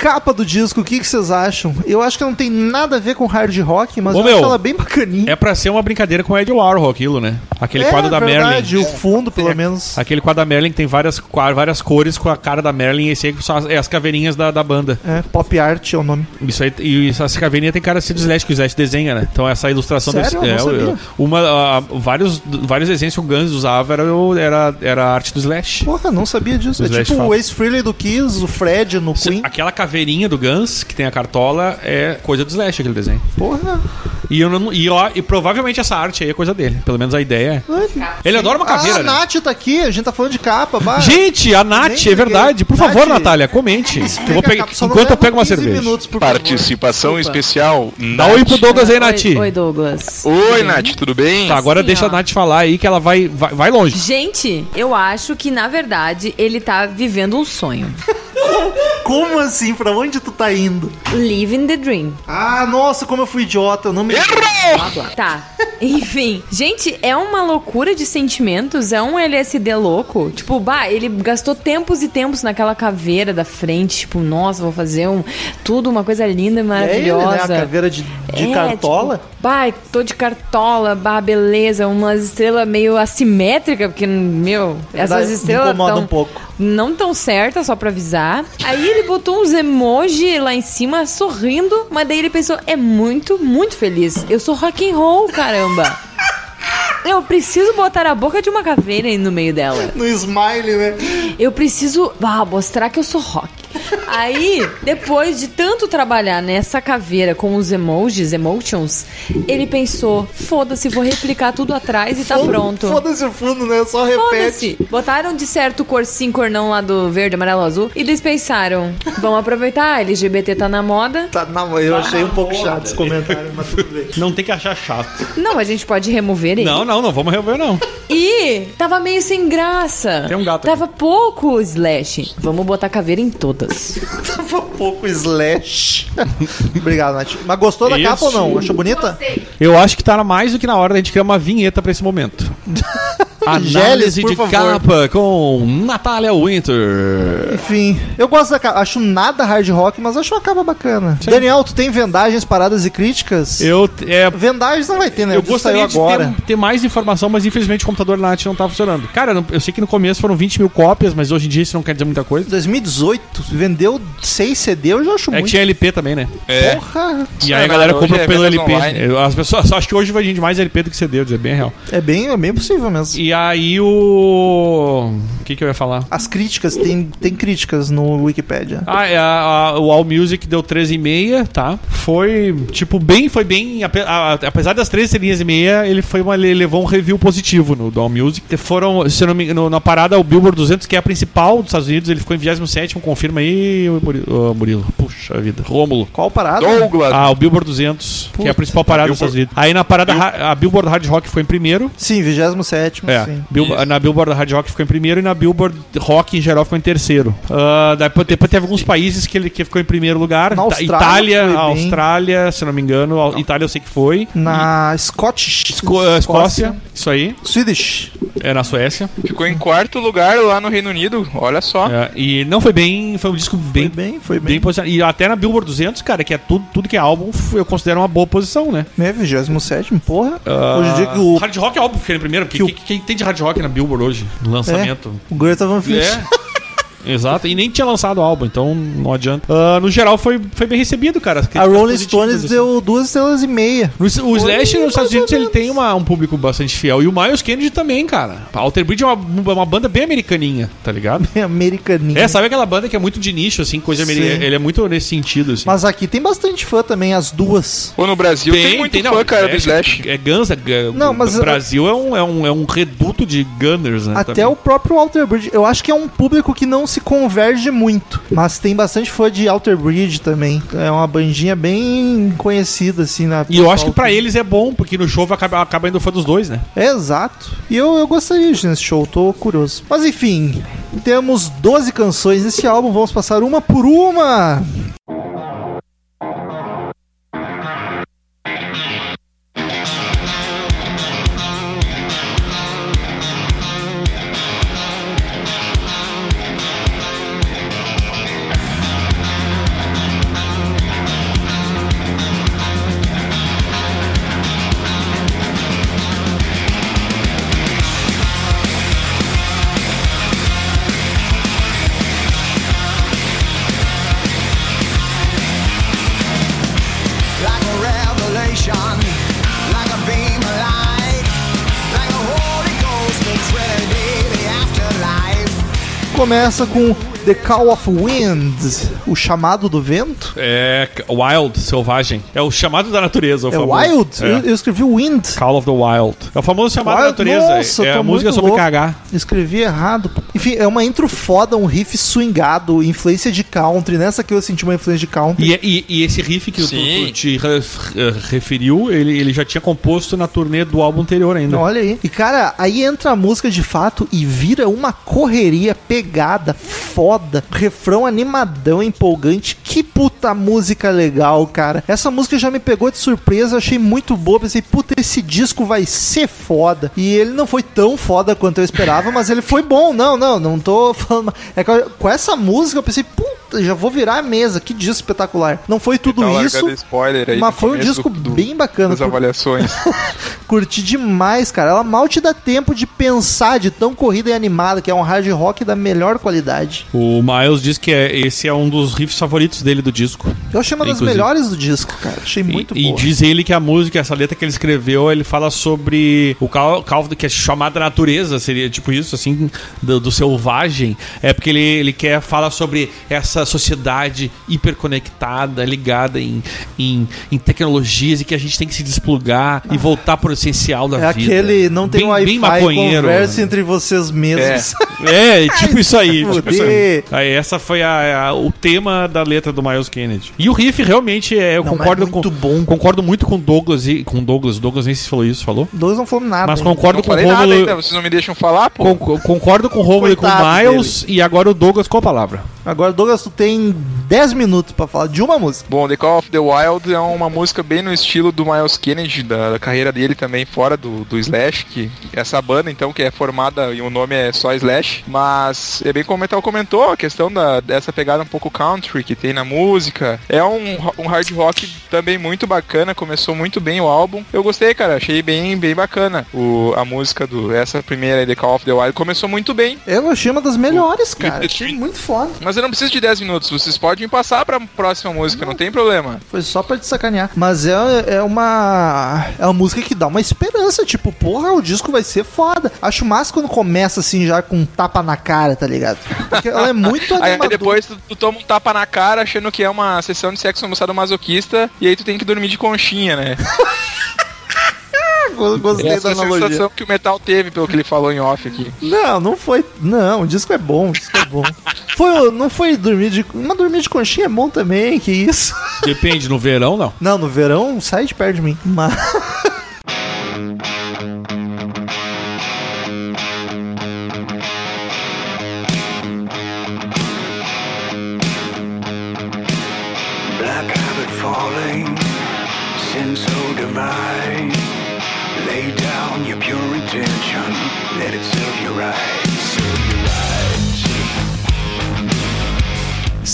Capa do disco, o que, que vocês acham? Eu acho que não tem nada a ver com hard rock, mas Ô, eu meu, acho ela bem bacaninha. É pra ser uma brincadeira com o Ed Warhol aquilo, né? Aquele É, quadro da verdade, Merlin. o fundo, pelo menos. Aquele quadro da Merlin que tem várias, várias cores com a cara da Merlin e esse aí são as, é as caveirinhas da, da banda. É, pop art é o nome. Isso aí, e essa caveirinha tem cara de ser do Slash, que o Slash desenha, né? Então essa ilustração Sério? desse. Eu não sabia. uma, vários, vários desenhos que o Guns usava era, era, era a arte do Slash. Porra, não sabia disso. O É Slash tipo fala. o Ace Frehley do Kiss, o Fred no Queen. Aquela caveirinha do Guns, que tem a cartola, é coisa do Slash, aquele desenho. Porra. E, eu não, e, ó, e provavelmente essa arte aí é coisa dele. Pelo menos a ideia é. Ele adora uma caveira, Ah, a né? Nath tá aqui, a gente tá falando de capa. Bah. Gente, a Nath, Nem é verdade. Por Nath, favor, Natália, comente. Que eu vou pegar, enquanto eu pego uma 15 cerveja. minutos, por. Participação especial. Dá oi pro Douglas aí, Nath. Oi, oi, Douglas. Oi, Nath, tudo bem? Tá, agora Sim, deixa ó. a Nath falar aí que ela vai, vai, vai longe. Gente, eu acho que na verdade ele tá vivendo um sonho. Como assim? Pra onde tu tá indo? Living the dream. Ah, nossa, como eu fui idiota. Eu não me. Tá. Enfim, gente, é uma loucura de sentimentos, é um LSD louco. Tipo, bah, ele gastou tempos e tempos naquela caveira da frente, tipo, nossa, vou fazer um tudo uma coisa linda e É ele, né? A maravilhosa. caveira de, de É, cartola. tipo, pai, tô de cartola, bah, beleza, umas estrelas meio assimétricas, porque, meu, essas estrelas incomoda tão, um pouco. não tão certas, só pra avisar. Aí ele botou uns emoji lá em cima, sorrindo, mas daí ele pensou, é muito, muito feliz. Eu sou rock and roll, caramba. Eu preciso botar a boca de uma caveira aí no meio dela. No smile, né? Eu preciso ah, mostrar que eu sou rock. Aí, depois de tanto trabalhar nessa caveira com os emojis, emotions, ele pensou: foda-se, vou replicar tudo atrás e tá pronto. Foda-se o fundo, né? Só repete. Botaram de certo cor sim, cor não lá do verde, amarelo, azul. E eles pensaram: vamos aproveitar, LGBT tá na moda. Tá, não, eu achei um pouco chato esse comentário, mas tudo bem. Não tem que achar chato. Não, a gente pode remover ele. Não, não, não vamos rever, não. E tava meio sem graça. Tem um gato Tava pouco slash. Vamos botar caveira em todas. Tava pouco slash. Obrigado, Nath. Mas gostou da Isso. capa ou não? Achou bonita? Eu acho que tá mais do que na hora da gente criar uma vinheta pra esse momento. Análise por de favor. capa com Natália Winter. Enfim, eu gosto da capa. Acho nada hard rock, mas acho uma capa bacana. Daniel, tu tem vendagens, paradas e críticas? Eu, é, Vendagens não vai ter, né? eu disco gostaria de ter, ter mais informação, mas infelizmente o computador Nath não tá funcionando. Cara, eu não- eu sei que no começo foram 20 mil cópias, mas hoje em dia isso não quer dizer muita coisa. 2018, vendeu 6 CD, eu já acho É que muito. tinha LP também, né? É. Porra, E aí É, a galera hoje compra é pelo vendas LP. online. Eu- As pessoas acham que hoje vai vender mais LP do que CD, eu dizer bem real. é bem, é bem possível mesmo. E aí o. O que, que eu ia falar? As críticas, tem, tem críticas no Wikipedia. Ah, é, a- a- o All Music deu 13,5, tá? Foi, tipo, bem, foi bem. ape- a- apesar das 13 selinhas e meia, ele foi uma, ele levou um review positivo no do All Music. Foram, se eu não me engano, na parada, o Billboard 200, que é a principal dos Estados Unidos, ele ficou em 27, confirma aí, ô, Muri- ô, Murilo. Puxa vida. Rômulo. Qual parada? Douglas. Ah, o Billboard 200, que é a principal parada dos Estados Unidos. Aí na parada, ra- a Billboard Hard Rock foi em primeiro. Sim, 27 É, sim. Bil- na Billboard Hard Rock ficou em primeiro e na Billboard Rock em geral ficou em terceiro. Ah, depois, depois teve alguns países que ele que ficou em primeiro lugar. Na Ta- Austrália Itália. Austrália, se não me engano. Au- Itália eu sei que foi. Na Scottish. Esco- Escócia, isso aí. Swedish. É na Suécia. Ficou em quarto lugar lá no Reino Unido. Olha só. É, e não foi bem. Foi um disco bem. Foi bem, foi Bem bem. posicionado. E até na Billboard 200, cara, que é tudo, tudo que é álbum, eu considero uma boa posição, né? É, 27 porra. Ah, Hoje em dia que o, Hard Rock é óbvio que fica em primeiro, porque que o- quem, quem tem de Hard Rock na Billboard hoje? Lançamento. o Greta Van Fleet. É. Exato, e nem tinha lançado o álbum, então não adianta. Ah, no geral foi, foi bem recebido, cara. A Rolling Stones assim. deu duas estrelas e meia. No- O Slash nos Estados Unidos ou ele tem uma- um público bastante fiel. E o Miles Kennedy também, cara. A Alter Bridge é uma, uma banda bem americaninha, tá ligado? Americaninha. É, sabe aquela banda que é muito de nicho, assim, coisa americana? Ele é muito nesse sentido, assim. Mas aqui tem bastante fã também, as duas. Pô, no Brasil tem, muito não, fã, cara, do Slash. É Guns, é, é- Não, mas- o Brasil é um, é, um, é um reduto de Gunners, né? Até também. o próprio Alter Bridge. Eu acho que é um público que não se converge muito. Mas tem bastante fã de Alter Bridge também. É uma bandinha bem conhecida, assim, na E eu acho que pra eles é bom, porque no show acaba, acaba indo fã dos dois, né? É, exato. E eu, eu gostaria de nesse show, tô curioso. Mas enfim, temos 12 canções nesse álbum, vamos passar uma por uma. Começa com The Call of Wind, o chamado do vento. É Wild, selvagem. É o chamado da natureza, o É famoso. Wild? É. Eu, eu escrevi Wind. Call of the Wild. É o famoso chamado da Wild? natureza. Nossa, é a música sobre louco. cagar. Escrevi errado. Enfim, é uma intro foda, um riff swingado, influência de country. Nessa aqui eu senti uma influência de country. E, e- e esse riff que tu, Sim. tu te re- re- referiu, ele, ele já tinha composto na turnê do álbum anterior ainda. Olha aí. E cara, aí entra a música de fato e vira uma correria pegada, foda, refrão animadão, empolgante. Que puta música legal, cara. Essa música já me pegou de surpresa, achei muito boa. Pensei, puta, esse disco vai ser foda. E ele não foi tão foda quanto eu esperava, mas ele foi bom. Não, não, não tô falando. É que eu- com essa música eu pensei, puta. já vou virar a mesa, que disco espetacular. Não foi tudo Tá isso, spoiler aí mas foi um disco do- bem bacana. Cur- avaliações. Curti demais, cara. Ela mal te dá tempo de pensar de tão corrida e animada, que é um hard rock da melhor qualidade. O Miles diz que é- esse é um dos riffs favoritos dele do disco. Eu achei uma das Inclusive. melhores do disco, cara. Achei muito e, e diz ele que a música, essa letra que ele escreveu, ele fala sobre o cal- calvo que é chamada natureza, seria tipo isso, assim, do, do selvagem. É porque ele, ele quer falar sobre essa sociedade hiperconectada, ligada em, em, em tecnologias e que a gente tem que se desplugar e voltar pro essencial da É vida. aquele não tem bem, Wi-Fi, converse entre vocês mesmos. É, tipo isso aí. Tipo isso fuder. Aí. Aí essa foi a- a- o tema da letra do Miles Kennedy. E o riff realmente é, eu Não, concordo é muito com bom. concordo muito com o Douglas e com o Douglas, o Douglas nem se falou isso, falou? Dois não falou nada. Mas concordo não com o Romulo. vocês não me deixam falar, pô. con- concordo com o Romulo e com o Miles e agora o Douglas com a palavra. Agora, Douglas, tu tem 10 minutos pra falar de uma música. Bom, The Call of the Wild é uma música bem no estilo do Miles Kennedy, da, da carreira dele também, fora do, do Slash, que essa banda, então, que é formada e o nome é só Slash, mas é bem como o Metal comentou, a questão da, dessa pegada um pouco country que tem na música. É um, um hard rock também muito bacana, começou muito bem o álbum. Eu gostei, cara, achei bem, bem bacana o, a música do essa primeira The Call of the Wild, começou muito bem. Eu achei uma das melhores, cara. The Achei muito foda. Mas eu não preciso de 10 minutos, vocês podem passar pra próxima música, não tem problema. Foi só pra te sacanear. Mas é, é uma. É uma música que dá uma esperança. Tipo, porra, o disco vai ser foda. Acho massa quando começa assim, já com um tapa na cara, tá ligado? Porque ela é muito Aí animadora. depois tu, tu toma um tapa na cara achando que é uma sessão de sexo moçada masoquista e aí tu tem que dormir de conchinha, né? Eu Gostei Essa da é a analogia. sensação que o Metal teve pelo que ele falou em off aqui. Não, não foi. Não, o disco é bom, o disco é bom. Foi, não foi dormir de. Mas dormir de conchinha é bom também, que isso. Depende, no verão não. Não, no verão sai de perto de mim. Mas.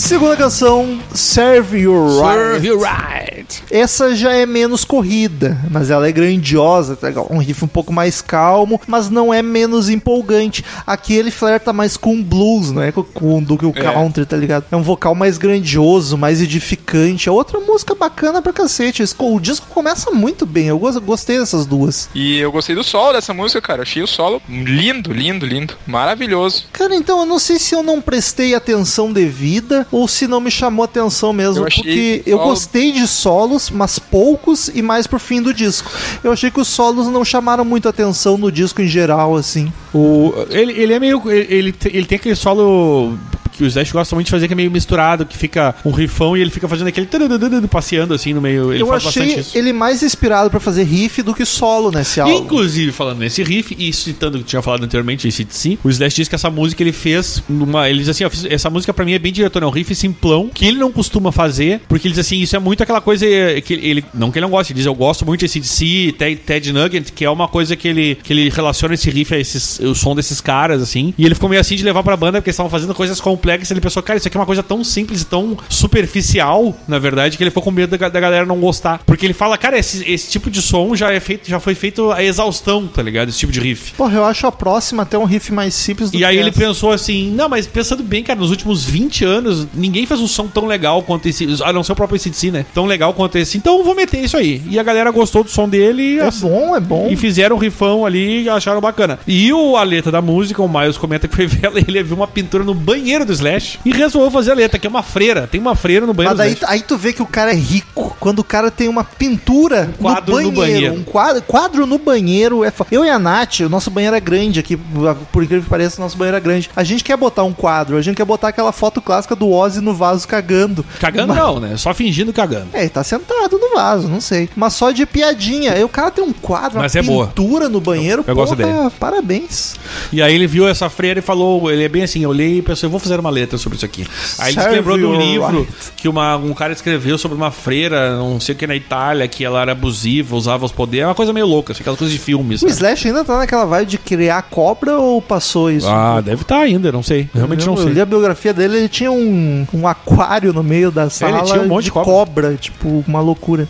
Segunda canção, Serve You Right. you right. Essa já é menos corrida, mas ela é grandiosa, tá? Um riff um pouco mais calmo, mas não é menos empolgante. Aqui ele flerta mais com blues, não é com, do que o É. country, tá ligado? É um vocal mais grandioso, mais edificante. É outra música bacana pra cacete. O disco começa muito bem, eu gos- gostei dessas duas. E eu gostei do solo dessa música, cara. Achei o solo lindo, lindo, lindo. Maravilhoso. Cara, então eu não sei se eu não prestei atenção devida ou se não me chamou atenção mesmo, Eu achei porque eu solo- gostei de solos, mas poucos e mais pro fim do disco. Eu achei que os solos não chamaram muito atenção no disco em geral, assim. O, ele, ele é meio. Ele, ele tem aquele solo que o Slash gosta muito de fazer, que é meio misturado, que fica um rifão e ele fica fazendo aquele passeando assim no meio. Ele eu faz achei ele mais inspirado pra fazer riff do que solo nesse álbum. Inclusive, falando nesse riff, e citando o que tinha falado anteriormente, esse si, o Slash diz que essa música ele fez numa. Ele diz assim: ó, essa música pra mim é bem diretor, é um riff simplão, que ele não costuma fazer, porque ele diz assim: isso é muito aquela coisa que ele. Não que ele não gosta, ele diz: eu gosto muito desse DC, Ted, Ted Nugget, que é uma coisa que ele, que ele relaciona esse riff a esses, o som desses caras, assim. E ele ficou meio assim de levar pra banda, porque eles estavam fazendo coisas complexas. Ele pensou, cara, isso aqui é uma coisa tão simples e tão superficial, na verdade, que ele ficou com medo da, da galera não gostar. Porque ele fala, cara, esse, esse tipo de som já é feito, já foi feito a exaustão, tá ligado? Esse tipo de riff. Porra, eu acho a próxima até um riff mais simples do E aí que ele essa. pensou assim, não, mas pensando bem, cara, nos últimos 20 anos, ninguém fez um som tão legal quanto esse, a não ser o próprio ACDC, né? Tão legal quanto esse, então eu vou meter isso aí. E a galera gostou do som dele É bom, é bom. e fizeram um rifão ali e acharam bacana. E o, a letra da música, o Miles comenta que foi ver ela, ele viu uma pintura no banheiro do Slash e resolveu fazer a letra, que é uma freira. Tem uma freira no banheiro Mas daí, aí tu vê que o cara é rico. Quando o cara tem uma pintura quadro no no banheiro. banheiro. Um quadro, quadro no banheiro é fo- Eu e a Nath, o nosso banheiro é grande aqui. Por incrível que pareça, o nosso banheiro é grande. A gente quer botar um quadro, a gente quer botar aquela foto clássica do Ozzy no vaso cagando. Cagando Mas- não, né? Só fingindo cagando. É, ele tá sentado no vaso, não sei. Mas só de piadinha. Aí o cara tem um quadro, Mas uma é boa. pintura no banheiro. Eu gosto porra, dele. Parabéns. E aí ele viu essa freira e falou, ele é bem assim, eu olhei e pensei, eu vou fazer uma letra sobre isso aqui. Aí ele lembrou de um livro right. que uma, um cara escreveu sobre uma freira, não sei o que, na Itália, que ela era abusiva, usava os poderes. É uma coisa meio louca, assim, aquelas coisas de filmes. O sabe? Slash ainda tá naquela vibe de criar cobra ou passou isso? Ah, deve estar ainda, não sei. Realmente não eu, eu li sei. a biografia dele, ele tinha um, um aquário no meio da sala tinha um monte de de cobra. cobra, tipo, uma loucura.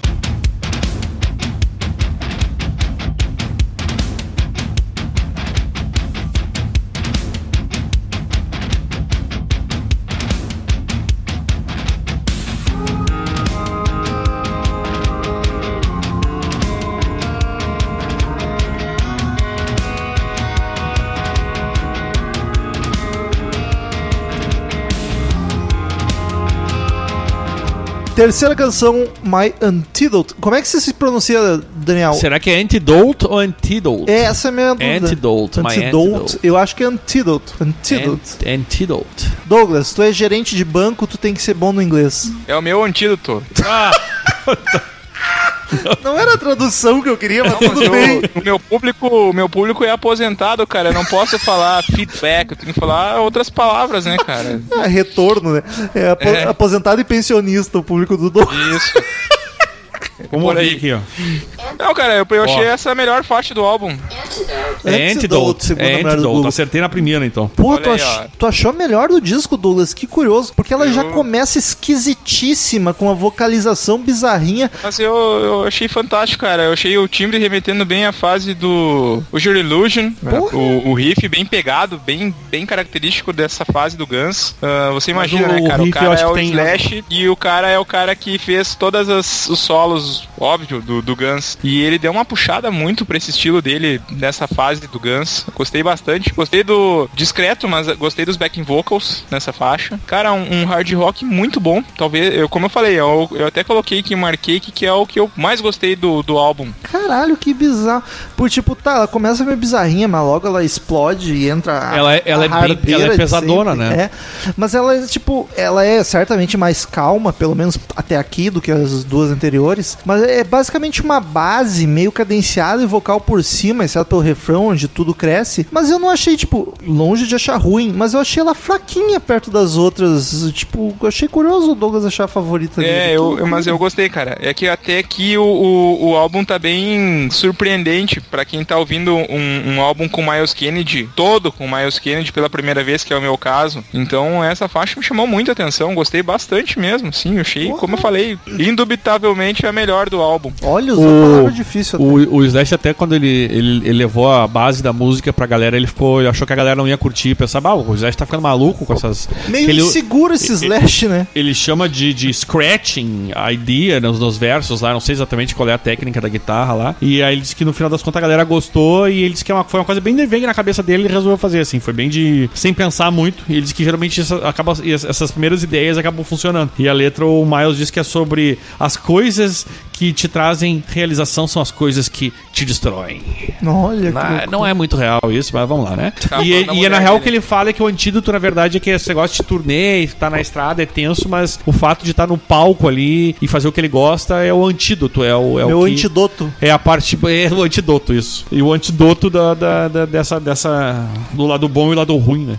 Terceira canção, My Antidote. Como é que você se pronuncia, Daniel? Será que é antidote ou antidote? É, essa é a minha dúvida. Antidote, my Antidote. antidote. Eu acho que é Antidote. Antidote. Ant- antidote. Douglas, tu é gerente de banco, tu tem que ser bom no inglês. É o meu antídoto. Não era a tradução que eu queria, mas tudo Eu- bem. o meu público, o meu público é aposentado, cara. Eu não posso falar feedback, eu tenho que falar outras palavras, né, cara? É retorno, né? É, apo- É. aposentado e pensionista, o público do Douglas. Isso. Vamos ouvir aí. aqui, ó. Não, cara, eu, eu achei essa a melhor faixa do álbum. É Antidote, segundo É antidote. Acertei na primeira, então. Pô, tu, aí, ach- tu achou a melhor do disco, Douglas? Que curioso. Porque ela já Eu- começa esquisitíssima, com a vocalização bizarrinha. Mas eu, eu achei fantástico, cara. Eu achei o timbre remetendo bem à fase do o Your Illusion. Porra. O, o riff bem pegado, bem, bem característico dessa fase do Guns. Ah, você imagina, o né, cara? O riff eu cara é o tem- Slash e o cara é o cara que fez todos os solos, óbvio, do, do Guns. E ele deu uma puxada muito pra esse estilo dele nessa fase do Guns. Gostei bastante. Gostei do discreto, mas gostei dos backing vocals nessa faixa. Cara, um, um hard rock muito bom. Talvez, eu, como eu falei, eu, eu até coloquei que marquei que, que é o que eu mais gostei do, do álbum. Caralho, que bizarro. Por tipo, tá, ela começa meio bizarrinha, mas logo ela explode e entra. a- Ela é- ela a é bem- ela é pesadona, sempre. né? É. Mas ela é, tipo, ela é certamente mais calma, pelo menos até aqui, do que as duas anteriores. Mas é basicamente uma base meio cadenciada e vocal por cima, exceto pelo refrão, onde tudo cresce. Mas eu não achei, tipo, longe de achar ruim, mas eu achei ela fraquinha perto das outras. Tipo, eu achei curioso o Douglas achar a favorita dele. É, eu, eu- mas eu gostei, cara. É que até aqui o, o, o álbum tá bem surpreendente pra quem tá ouvindo um, um álbum com Miles Kennedy, todo com Miles Kennedy pela primeira vez, que é o meu caso. Então essa faixa me chamou muita atenção, gostei bastante mesmo, sim, eu achei, como eu falei, indubitavelmente a melhor do álbum. Olha, O- palavra difícil até. O, o Slash até quando ele, ele, ele levou a base da música pra galera, ele ficou, ele achou que a galera não ia curtir, pensava, ah, o Slash tá ficando maluco com essas... Meio ele, inseguro esse slash, né? ele chama de, de scratching idea nos, nos versos lá, não sei exatamente qual é a técnica da guitarra lá. E aí ele disse que no final das contas a galera gostou e ele disse que é uma, foi uma coisa bem vem na cabeça dele e ele resolveu fazer assim. Foi bem de. sem pensar muito. E ele disse que geralmente essa- acaba, essas primeiras ideias acabam funcionando. E a letra, o Miles diz que é sobre as coisas que te trazem realização são as coisas que te destroem. Olha, loucura. não é muito real isso, mas vamos lá, né? Acabando E, e é mulher na real dele. que ele fala é que o antídoto, na verdade, é que esse negócio de turnê, estar na estrada é tenso, mas o fato de estar no palco ali e fazer o que ele gosta é o antídoto, é o, é Meu o que, antidoto. É a parte. É o antidoto, isso. E o antidoto da, da- da- dessa, dessa. Do lado bom e o lado ruim, né?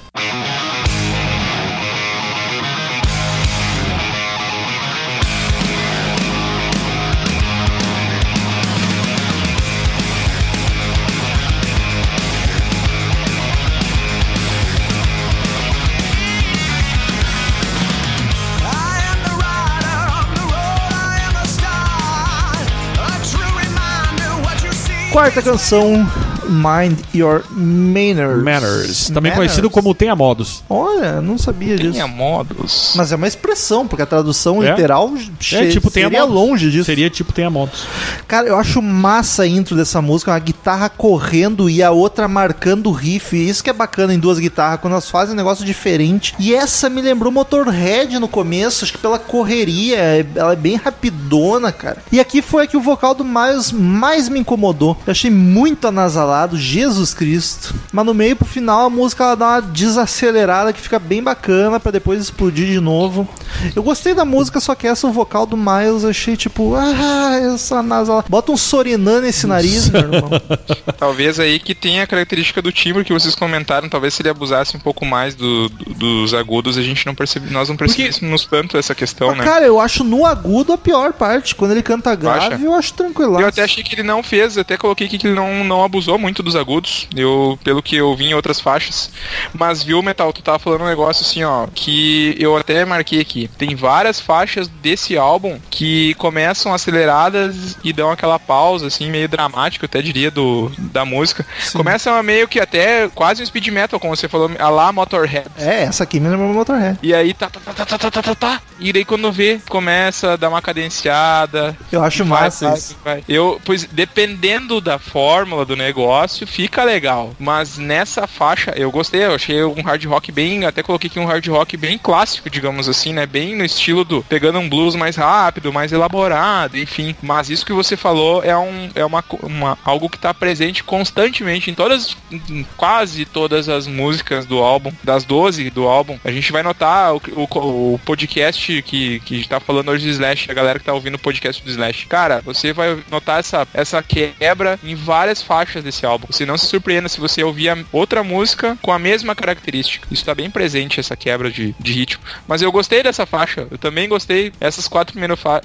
Quarta canção, Mind Your Manners. Manners. Também Manners. conhecido como Tenha Modos. Olha, não sabia disso. Tinha modos. Mas é uma expressão, porque a tradução É? literal É tipo Tenha seria Modos. longe disso. Seria tipo Tenha Modos. Cara, eu acho massa a intro dessa música, uma guitarra correndo e a outra marcando o riff. Isso que é bacana em duas guitarras, quando elas fazem um negócio diferente. E essa me lembrou Motorhead no começo, acho que pela correria, é- ela é bem rapidona, cara. E aqui foi a que o vocal do Miles mais me incomodou. Eu achei muito anasalado Jesus Cristo. Mas no meio pro final a música ela dá uma desacelerada que fica bem bacana pra depois explodir de novo. Eu gostei da música, só que essa o vocal do Miles achei tipo, ah, essa nasal. Bota um Sorinã nesse nariz, meu irmão. Talvez aí que tenha a característica do timbre que vocês comentaram, talvez se ele abusasse um pouco mais do- do- dos agudos, a gente não percebe, nós não percebêssemos tanto essa questão, Mas, né? cara, eu acho no agudo a pior parte. Quando ele canta grave, Acha? eu acho tranquilo. Eu até achei que ele não fez, até coloquei que ele não, não abusou muito dos agudos, eu, pelo que eu vi em outras faixas. Mas viu, Metal, tu tava falando um negócio assim, ó, que eu até marquei aqui. Tem várias faixas desse álbum que começam aceleradas e dão aquela pausa, assim, meio dramática, eu até diria, do, da música. Começa meio que até quase um speed metal, como você falou, a lá Motorhead. É, essa aqui me lembra Motorhead. E aí tá, tá, tá, tá, tá, tá, tá, tá. E daí quando vê, começa a dar uma cadenciada. Eu acho massa vai, isso. vai. Eu, pois, dependendo da fórmula do negócio, fica legal. Mas nessa faixa, eu gostei, eu achei um hard rock bem, até coloquei aqui um hard rock bem clássico, digamos assim, né? Bem no estilo do pegando um blues mais rápido, mais elaborado, enfim. Mas isso que você falou é um é uma, uma algo que tá presente constantemente em todas em quase todas as músicas do álbum, das 12 do álbum. A gente vai notar o, o, o podcast que, que tá falando hoje do Slash, a galera que tá ouvindo o podcast do Slash. Cara, você vai notar essa, essa quebra em várias faixas desse álbum. Você não se surpreenda se você ouvir outra música com a mesma característica. Isso tá bem presente, essa quebra de, de ritmo. Mas eu gostei dessa faixa. Eu também gostei. Essas quatro,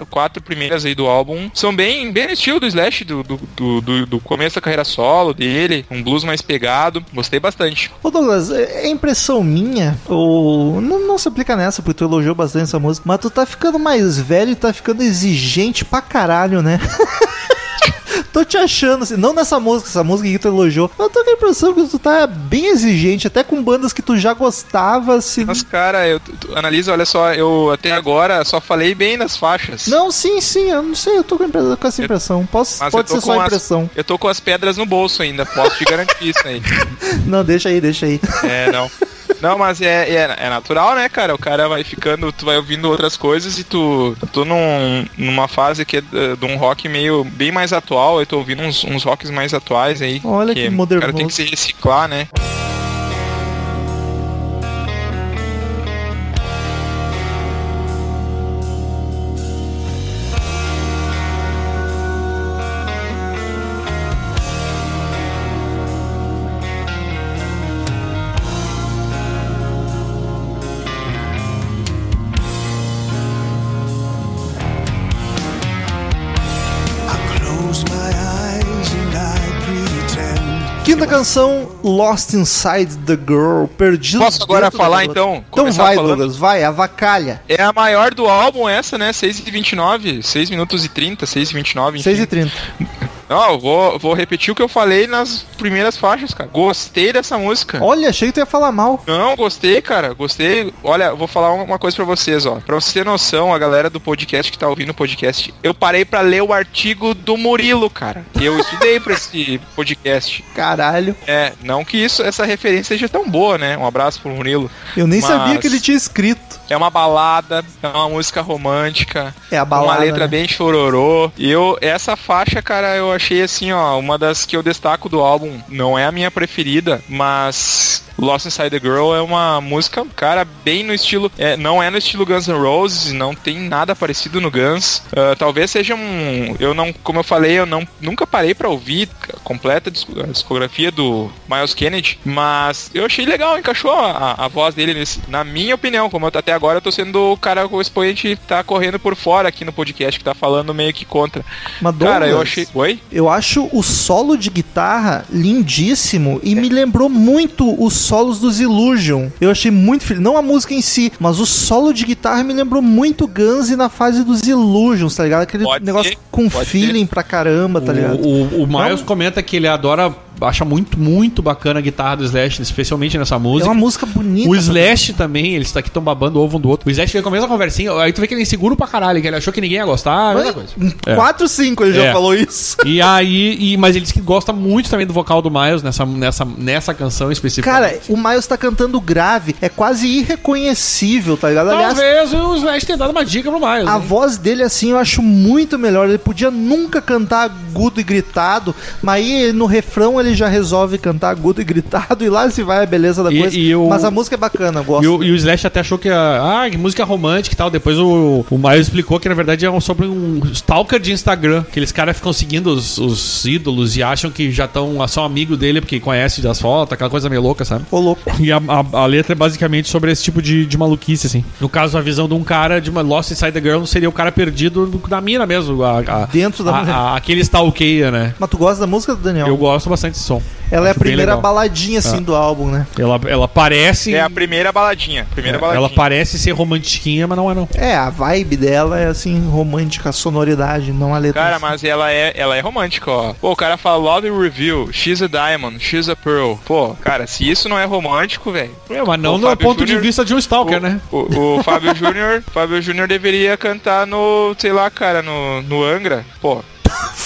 quatro primeiras aí do álbum são bem, bem no estilo do Slash, do, do, do, do- do começo da carreira solo dele. Um blues mais pegado. Gostei bastante. Ô Douglas, é é impressão minha, ou. Não, não se aplica nessa, porque tu elogiou bastante essa música, mas tu tá ficando mais velho e tá ficando exigente pra caralho, né? Tô te achando, assim, não nessa música, essa música que tu elogiou. Eu tô com a impressão que tu tá bem exigente, até com bandas que tu já gostava, assim. Mas, cara, eu, analisa, olha só, eu até agora só falei bem nas faixas. Não, sim, sim, eu não sei, eu tô com, essa impressão. Posso, Mas pode ser só as- impressão. Eu tô com as pedras no bolso ainda, posso te garantir isso aí. Não, deixa aí, deixa aí. É, não. Não, mas é, é, é natural, né, cara? O cara vai ficando, tu vai ouvindo outras coisas e tu. Tô num, numa fase que é de um rock meio bem mais atual. Eu tô ouvindo uns, uns rocks mais atuais aí. Olha que O cara tem que se reciclar, né? Canção, Lost Inside the Girl, perdido. Posso agora falar, então? Então vai, falando? Douglas, vai, avacalha. É a maior do álbum essa, né? 6 e 29, 6 minutos e 30, 6 e 29, enfim. 6 e 30 Não, eu vou, vou repetir o que eu falei nas primeiras faixas, cara. Gostei dessa música. Olha, achei que tu ia falar mal. Não, gostei, cara. Gostei. Olha, eu vou falar uma coisa pra vocês, ó. Pra você ter noção, a galera do podcast que tá ouvindo o podcast, eu parei pra ler o artigo do Murilo, cara. Eu estudei pra esse podcast. Caralho. É, não que isso, essa referência seja tão boa, né? Um abraço pro Murilo. Eu nem Mas- sabia que ele tinha escrito. É uma balada, é uma música romântica. É a balada, Uma letra né? bem chororô. E eu, essa faixa, cara, eu achei assim, ó, uma das que eu destaco do álbum. Não é a minha preferida, mas Lost Inside the Girl é uma música, cara, bem no estilo. é, não é no estilo Guns N' Roses, não tem nada parecido no Guns. Ah, talvez seja um. Eu não, como eu falei, eu não nunca parei pra ouvir a completa a discografia do Miles Kennedy, mas eu achei legal, encaixou a, a voz dele nesse, na minha opinião, como eu, até agora eu tô sendo o cara, o expoente tá correndo por fora aqui no podcast, que tá falando meio que contra. Mas, Cara, eu Douglas, achei. Oi? Eu acho o solo de guitarra lindíssimo e me lembrou muito os solos dos Illusion. Eu achei muito. Não a música em si, mas o solo de guitarra me lembrou muito Guns e na fase dos Illusions, tá ligado? Aquele Pode negócio ser, com pode feeling pra caramba, tá ligado? O, o, o Miles Não. comenta que ele adora, acha muito, muito bacana a guitarra do Slash, especialmente nessa É música. uma música bonita. O Slash também, eles aqui estão babando o ovo um do outro. O Slash veio com a mesma conversinha, aí tu vê que ele é inseguro pra caralho, que ele achou que ninguém ia gostar, a mesma coisa. É. 4 5 ele já É. falou isso. E aí, e- mas ele disse que gosta muito também do vocal do Miles nessa, nessa, nessa canção específica. Cara, o Miles tá cantando grave, é quase irreconhecível, tá ligado? Aliás, talvez o Slash tenha dado uma dica pro Miles. A né? voz dele, assim, eu acho muito melhor. Ele podia nunca cantar agudo e gritado, mas aí no refrão ele já resolve cantar agudo e gritado, e lá se vai a beleza da E- coisa. e o- Mas a música é bacana, eu gosto. E o, e o Slash até achou que a, ah, que música romântica e tal. Depois o, o Miles explicou que na verdade é sobre um stalker de Instagram. Aqueles caras ficam seguindo os, os ídolos e acham que já estão são amigo dele porque conhece das fotos, aquela coisa meio louca, sabe? Ô, louco. E a, a- a letra é basicamente sobre esse tipo de, de maluquice, assim. No caso, a visão de um cara de uma Lost Inside the Girl seria o cara perdido do- da mina mesmo. A, Dentro da a- mulher. Aquele stalkeia, né? Mas tu gosta da música do Daniel? Eu gosto bastante som. Ela é a Acho primeira baladinha, assim, Ah. do álbum, né? Ela, ela parece. É a primeira baladinha. Primeira baladinha. ela parece ser romantiquinha, mas não é não. É, a vibe dela é, assim, romântica, a sonoridade, não a letra. Cara, si. mas ela é, ela é romântica, ó. Pô, o cara fala Love Review, She's a Diamond, She's a Pearl. Pô, cara, se isso não é romântico, velho. É, mas não O do ponto de Júnior- vista de um stalker, o, né? O, o Fábio Júnior, Fábio Júnior deveria cantar no, sei lá, cara, no, no Angra. Pô,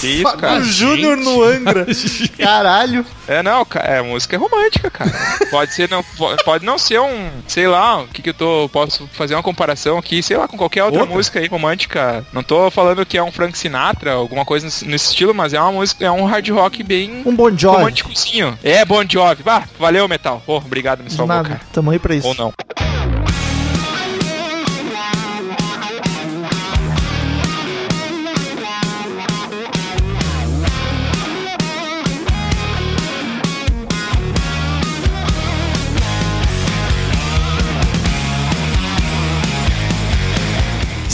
que isso, Fábio cara? Júnior no Angra. Caralho. É, não, é música romântica, cara. Pode ser, não, po- pode não ser um, sei lá, o que que eu tô, posso fazer uma comparação aqui, sei lá, com qualquer outra, Outra? música aí romântica. Não tô falando que é um Frank Sinatra, alguma coisa nesse estilo, mas é uma música, é um hard rock bem Um Bon Jovi. românticozinho. É, Bon Jovi. Bah, valeu, Metal. Pô, obrigado, me salvou, nada. cara. Tamo aí pra isso. Ou não.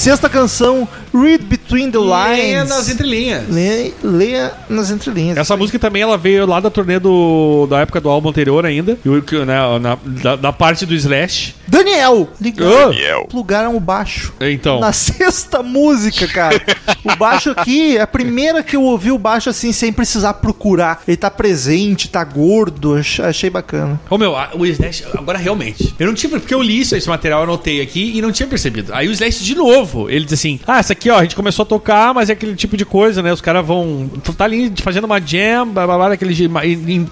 Sexta canção, Read Between the Lines. Leia nas entrelinhas. Leia, leia nas entrelinhas. Essa música também ela veio lá da turnê do, da época do álbum anterior ainda. E o que, né, na, da, da parte do Slash. Daniel! Ligaram, plugaram o baixo. Então. Na sexta música, cara. o baixo aqui, é a primeira que eu ouvi o baixo assim, sem precisar procurar. Ele tá presente, tá gordo, ach- achei bacana. Ô meu, a- o Slash, agora realmente. Eu não tinha. Porque eu li isso, esse material, eu anotei aqui e não tinha percebido. Aí o Slash, de novo, ele diz assim: Ah, essa aqui, ó, a gente começou a tocar, mas é aquele tipo de coisa, né? Os caras vão. Tá ali fazendo uma jam, blá, blá, daquele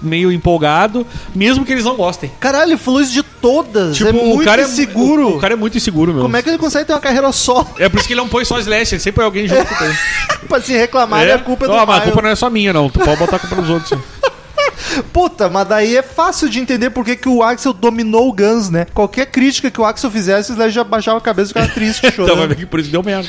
meio empolgado, mesmo que eles não gostem. Caralho, ele falou isso de todas. Tipo, é muito o cara inseguro. É, o, o cara é muito inseguro, meu. Como é que ele consegue ter uma carreira solo? É por isso que ele não põe só Slash, ele sempre põe alguém junto com ele. pra se reclamar, é. a culpa é do Ó, mas a culpa não é só minha, não. Tu pode botar a culpa nos outros. Puta, mas daí é fácil de entender por que que o Axel dominou o Guns, né? Qualquer crítica que o Axel fizesse, ele já baixava a cabeça e ficava triste, Então vai chorando. ver que por isso deu merda.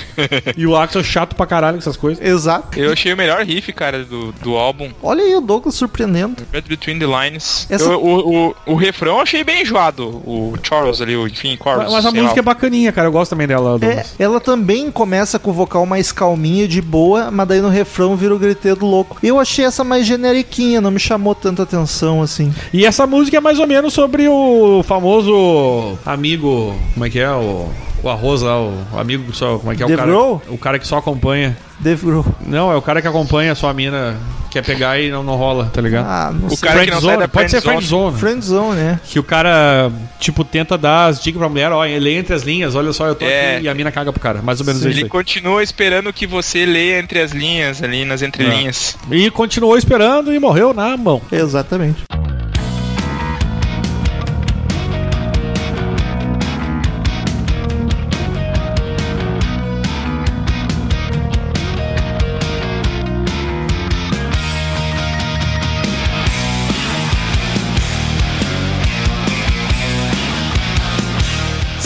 E o Axel é chato pra caralho com essas coisas. Exato. Eu achei o melhor riff, cara, do, do álbum. Olha aí o Douglas surpreendendo. Red Between the Lines. Essa- Eu- o, o, o refrão eu achei bem enjoado. O Charles ali, o, enfim, chorus. Mas a sei música é lá. bacaninha, cara. Eu gosto também dela. É, Douglas. ela também começa com o vocal mais calminho, de boa, mas daí no refrão vira o griteiro louco. Eu achei essa mais generiquinha, não me chamou tanta atenção assim. E essa música é mais ou menos sobre o famoso amigo. Como é que é? O, o arroz lá, o amigo que só. Como é que é o cara? O cara que só acompanha. Dave Grohl. Não, é o cara que acompanha a sua mina, quer pegar e não, não rola, tá ligado? Ah, não O sei. cara que não sai da pode ser friend friendzone. Friendzone, né? Que o cara, tipo, tenta dar as dicas pra mulher, ó, lê entre as linhas, olha só, eu tô É. aqui, e a mina caga pro cara. Mais ou menos isso Ele aí. continua esperando que você leia entre as linhas, ali nas entrelinhas. E continuou esperando e morreu na mão. Exatamente.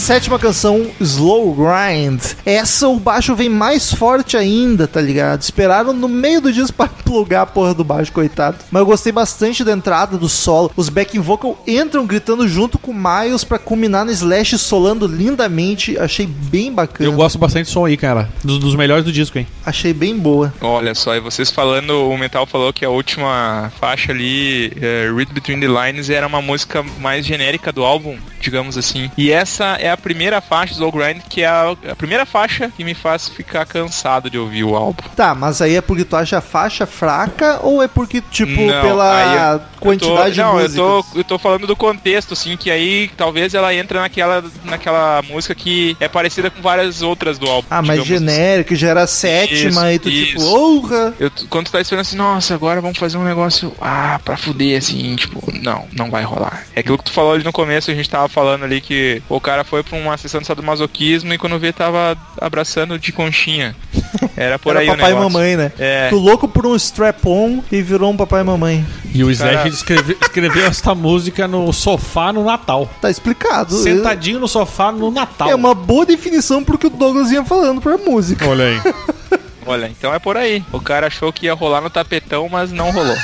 Sétima canção, Slow Grind. Essa o baixo vem mais forte ainda, tá ligado? Esperaram no meio do disco pra plugar a porra do baixo, coitado. Mas eu gostei bastante da entrada do solo. Os backing vocal entram gritando junto com o Miles pra culminar no Slash solando lindamente. Achei bem bacana. Eu gosto bastante do som aí, cara. Dos, dos melhores do disco, hein? Achei bem boa. Olha só, e vocês falando, o Metal falou que a última faixa ali, é, Read Between the Lines, era uma música mais genérica do álbum, digamos assim. E essa é a primeira faixa, Slow Grind, que é a, a primeira faixa que me faz ficar cansado de ouvir o álbum. Tá, mas aí é porque tu acha a faixa fraca ou é porque, tipo, Não, pela eu- quantidade eu tô, não, de eu músicas? tô, eu tô falando do contexto, assim, que aí talvez ela entra naquela, naquela música que é parecida com várias outras do álbum. Ah, digamos assim. genérico, já era a sétima Isso, e tu tipo, isso. orra! Eu, quando tu tá esperando assim, nossa, agora vamos fazer um negócio, ah, pra fuder, assim, tipo, não, não vai rolar. É aquilo que tu falou ali no começo, a gente tava falando ali que o cara foi pra uma sessão de sadomasoquismo e quando vê tava abraçando de conchinha. Era por Era aí papai o e negócio. mamãe, né? É. Tu louco por um strap-on e virou um papai e mamãe. E o Slash Cara- escreveu, escreveu esta música no sofá no Natal. Tá explicado. Sentadinho no sofá no Natal. É uma boa definição pro que o Douglas ia falando pra música. Olha aí. Olha, então é por aí. O cara achou que ia rolar no tapetão, mas não rolou.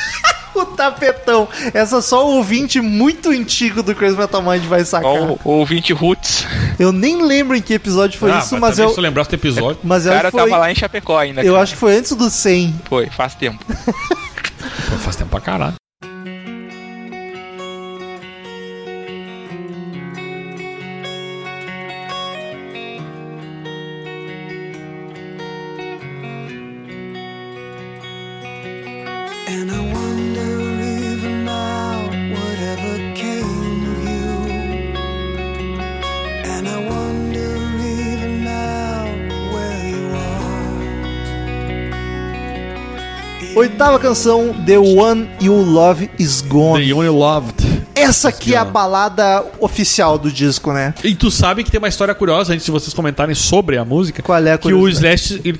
O tapetão. Essa só o ouvinte muito antigo do Crazy Metal Mind vai sacar. Ó, o, o ouvinte Roots. Eu nem lembro em que episódio foi Ah, isso, mas também eu. se tu lembrasse do episódio. Mas O eu, cara foi, tava lá em Chapecó ainda. eu cara. acho que foi antes do 100. Foi, faz tempo. Faz tempo pra caralho. Oitava canção, The One You Love Is Gone. The Only Loved. Essa aqui é a balada oficial do disco, né? E tu sabe que tem uma história curiosa antes de vocês comentarem sobre a música. Qual é a Que o? Slash ele,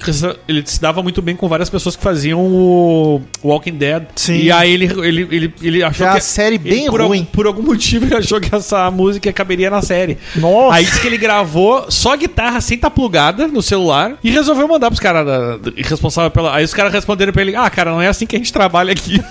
ele se dava muito bem com várias pessoas que faziam o Walking Dead. Sim. E aí ele, ele, ele, ele achou Já que. a série ele, bem por, ruim. algum- por algum motivo ele achou que essa música caberia na série. Nossa. Aí disse que ele gravou só guitarra sem estar plugada no celular e resolveu mandar pros caras responsável pela. Aí os caras responderam pra ele: Ah, cara, não é assim que a gente trabalha aqui.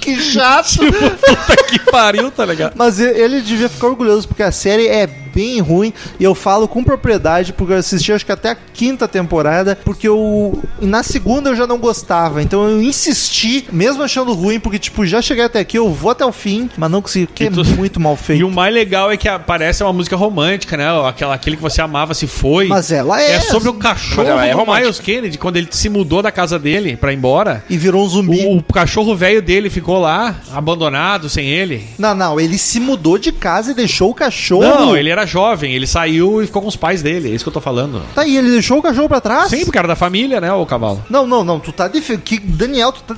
Que chato! Puta que pariu, tá ligado? Mas ele devia ficar orgulhoso, porque a série é bem ruim. E eu falo com propriedade, porque eu assisti acho que até a quinta temporada. Porque eu. Na segunda eu já não gostava. Então eu insisti, mesmo achando ruim, porque, tipo, já cheguei até aqui, eu vou até o fim, mas não consegui, porque E é tu- muito mal E feito. o mais legal é que aparece uma música romântica, né? Aquela, aquele que você amava se foi. Mas ela é. É sobre o cachorro é do. Miles Kennedy, quando ele se mudou da casa dele pra ir embora. E virou um zumbi. O, o cachorro velho dele ficou lá, abandonado, sem ele. Não, não, ele se mudou de casa e deixou o cachorro. Não, ele era jovem, ele saiu e ficou com os pais dele, é isso que eu tô falando. Tá aí, ele deixou o cachorro pra trás? Sempre cara da família, né, o cavalo. Não, não, não, tu tá dif... que Daniel, tu tá...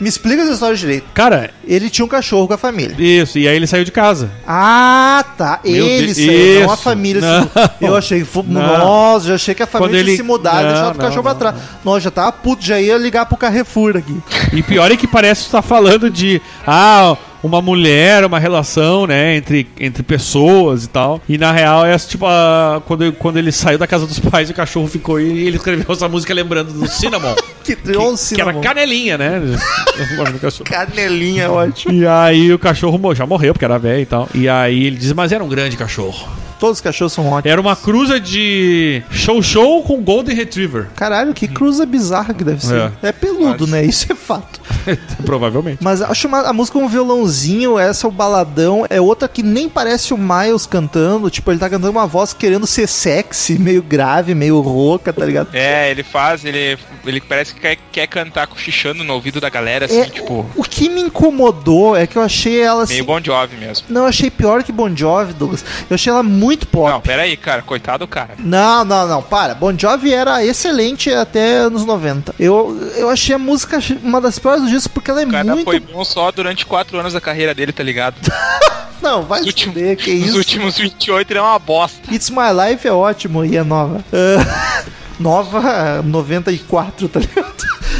Me explica essa história direito. Cara, Ele tinha um cachorro com a família. isso, e aí ele saiu de casa. Ah, tá. Meu ele Deus, saiu, não a isso. família. Não. Eu achei foi. Nossa, já achei que a família ele- se mudado e Não, deixado o não, cachorro pra não, trás. Nossa, já tava puto, já ia ligar pro Carrefour aqui. E pior é que parece que tu tá falando de, ah, uma mulher, uma relação, né, entre, entre pessoas e tal. E na real é tipo, a, quando, quando ele saiu da casa dos pais, o cachorro ficou e ele escreveu essa música lembrando do Cinnamon. Que, que, que era canelinha, né? Canelinha, é ótimo. E aí o cachorro já morreu, porque era velho e tal. E aí ele diz, mas era um grande cachorro. Todos os cachorros são ótimos. Era uma cruza de show show com Golden Retriever. Caralho, que cruza bizarra que deve ser. É, peludo, né? Isso é fato. Provavelmente. Mas acho uma, a música um violãozinho, essa é o baladão, é outra que nem parece o Miles cantando, tipo, ele tá cantando uma voz querendo ser sexy, meio grave, meio rouca, tá ligado? É, ele faz, ele, ele parece que quer, quer cantar cochichando no ouvido da galera, assim, É, tipo, O que me incomodou é que eu achei ela assim. meio Bon Jovi mesmo. Não, eu achei pior que Bon Jovi, Douglas. Eu achei ela muito pop. Não, pera aí, cara, coitado do cara. Não, não, não, para. Bon Jovi era excelente até anos 90. Eu, eu achei a música uma das piores do disco porque ela é O cara muito. foi bom só durante quatro anos da carreira dele, tá ligado? Não, vai últimos, fuder, que nos isso. últimos 28 ele é uma bosta. It's My Life é ótimo e é nova. Ah, nova 94, tá ligado?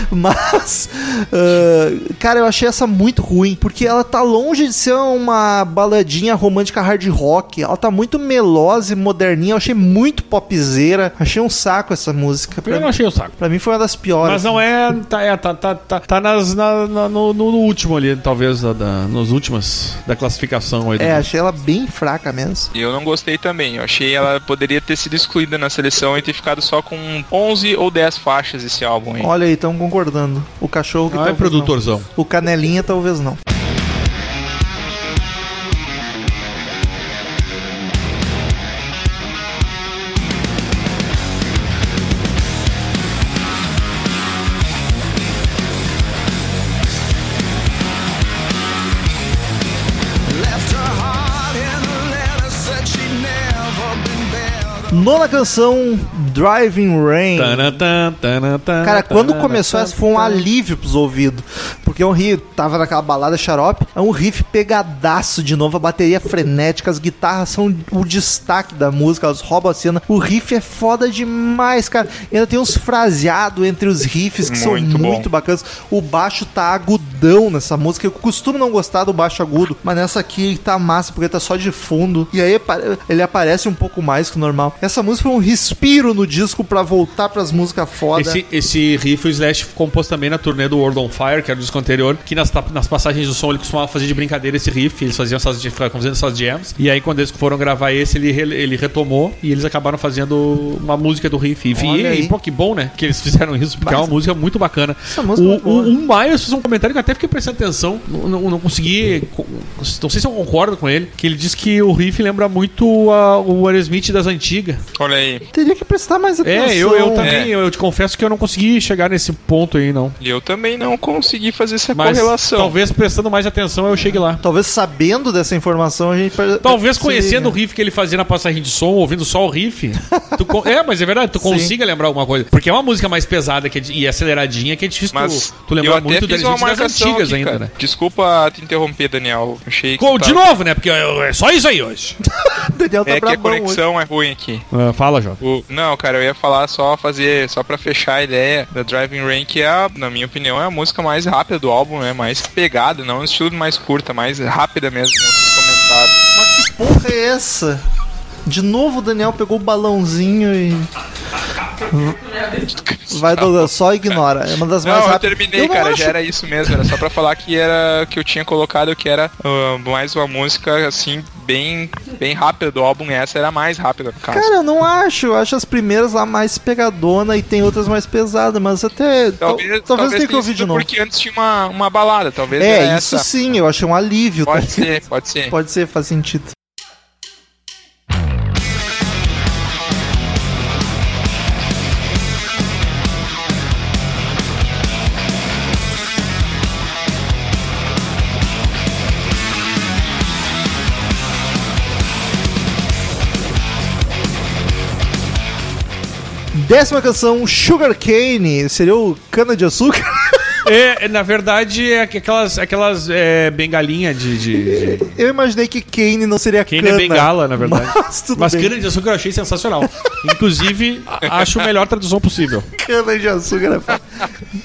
Mas, ah, cara, eu achei essa muito ruim, porque ela tá longe de ser uma baladinha romântica hard rock. Ela tá muito melosa e moderninha. Eu achei muito popzeira. Achei um saco essa música. Eu Pra, não achei o saco. pra mim foi uma das piores. Mas não é. Tá, é, tá, tá, tá, tá nas, na- na- no, no- último ali, talvez, da, da- nos últimos da classificação aí. do- É, achei ela bem fraca mesmo. E eu não gostei também. Eu achei ela poderia ter sido excluída na seleção e ter ficado só com 11 ou 10 faixas esse álbum aí. Olha aí, estão concordando. O cachorro que Ah, é talvez não. produtorzão. O canelinha talvez não. Nona canção, Driving Rain. Tanatã, tanatã, Cara, quando tanatã, começou essa foi um alívio pros ouvidos. Porque o riff tava naquela balada xarope, é um riff pegadaço de novo, a bateria frenética, as guitarras são o destaque da música, elas roubam a cena. O riff é foda demais, cara. E ainda tem uns fraseados entre os riffs que Muito são bom. muito bacanas. O baixo tá agudão nessa música. Eu costumo não gostar do baixo agudo, mas nessa aqui ele tá massa porque tá só de fundo. E aí ele aparece um pouco mais que o normal. Essa música foi um respiro no disco pra voltar pras músicas foda. Esse, esse riff o Slash compôs também na turnê do World on Fire, que era o disco anterior, que nas, nas passagens do som ele costumava fazer de brincadeira esse riff, eles faziam essas, ficavam fazendo essas jams, e aí quando eles foram gravar esse, ele, ele retomou e eles acabaram fazendo uma música do riff. E, Olha aí. e pô, que bom, né, que eles fizeram isso, porque é uma Mas- música muito bacana. Essa música o, é boa. o, o Miles fez um comentário que eu até fiquei prestando atenção, não, não, não consegui, não sei se eu concordo com ele, que ele diz que o riff lembra muito a- o Aerosmith das antigas. Olha aí. Teria que prestar mais atenção. É, eu, eu também, É. eu, eu te confesso que eu não consegui chegar nesse ponto aí, não. E eu também não consegui fazer essa Mas correlação. talvez prestando mais atenção eu chegue lá. Talvez sabendo dessa informação a gente... Talvez conhecendo o riff que ele fazia na passagem de som, ouvindo só o riff. tu con- é, mas é verdade, tu Sim. consiga lembrar alguma coisa. Porque é uma música mais pesada que é de- e aceleradinha que é difícil Mas tu, tu eu lembrar muito uma das antigas aqui, ainda, cara. né? Desculpa te interromper, Daniel. Achei que Com- tu de tava- novo, né? Porque é só isso aí hoje. Daniel tá É que a brabão hoje. conexão é ruim aqui. Ah, fala, Jovem. O- não, cara, eu ia falar só fazer, só pra fechar a ideia da Driving Rain, que é, na minha opinião, é a música mais rápida do álbum, né? Mais pegada, não um estilo mais curta, mais rápida mesmo, como vocês comentaram. Mas que porra é essa? De novo o Daniel pegou o balãozinho e... Vai, Douglas, só ignora. É uma das mais Não, eu rápidas. terminei, Eu não cara, acho- já era isso mesmo, era só pra falar que era que eu tinha colocado que era ah, mais uma música assim bem bem rápida do álbum, essa era mais rápida no caso. Cara, eu não acho. Eu acho as primeiras lá mais pegadona e tem outras mais pesadas, mas até. tal- talvez talvez tenha que ouvir de novo. porque antes tinha uma, uma balada, talvez É, isso essa. sim, eu achei um alívio. Pode tá? ser, pode ser. Pode ser, faz sentido. Décima canção, Sugar Cane. Seria o cana de açúcar? É, é, na verdade, é aquelas, aquelas é, bengalinhas de. de, de... Eu imaginei que Cane não seria cana. é bengala, na verdade. Mas tudo Mas bem. cana de açúcar eu achei sensacional. Inclusive, acho a melhor tradução possível. Cana de açúcar é foda.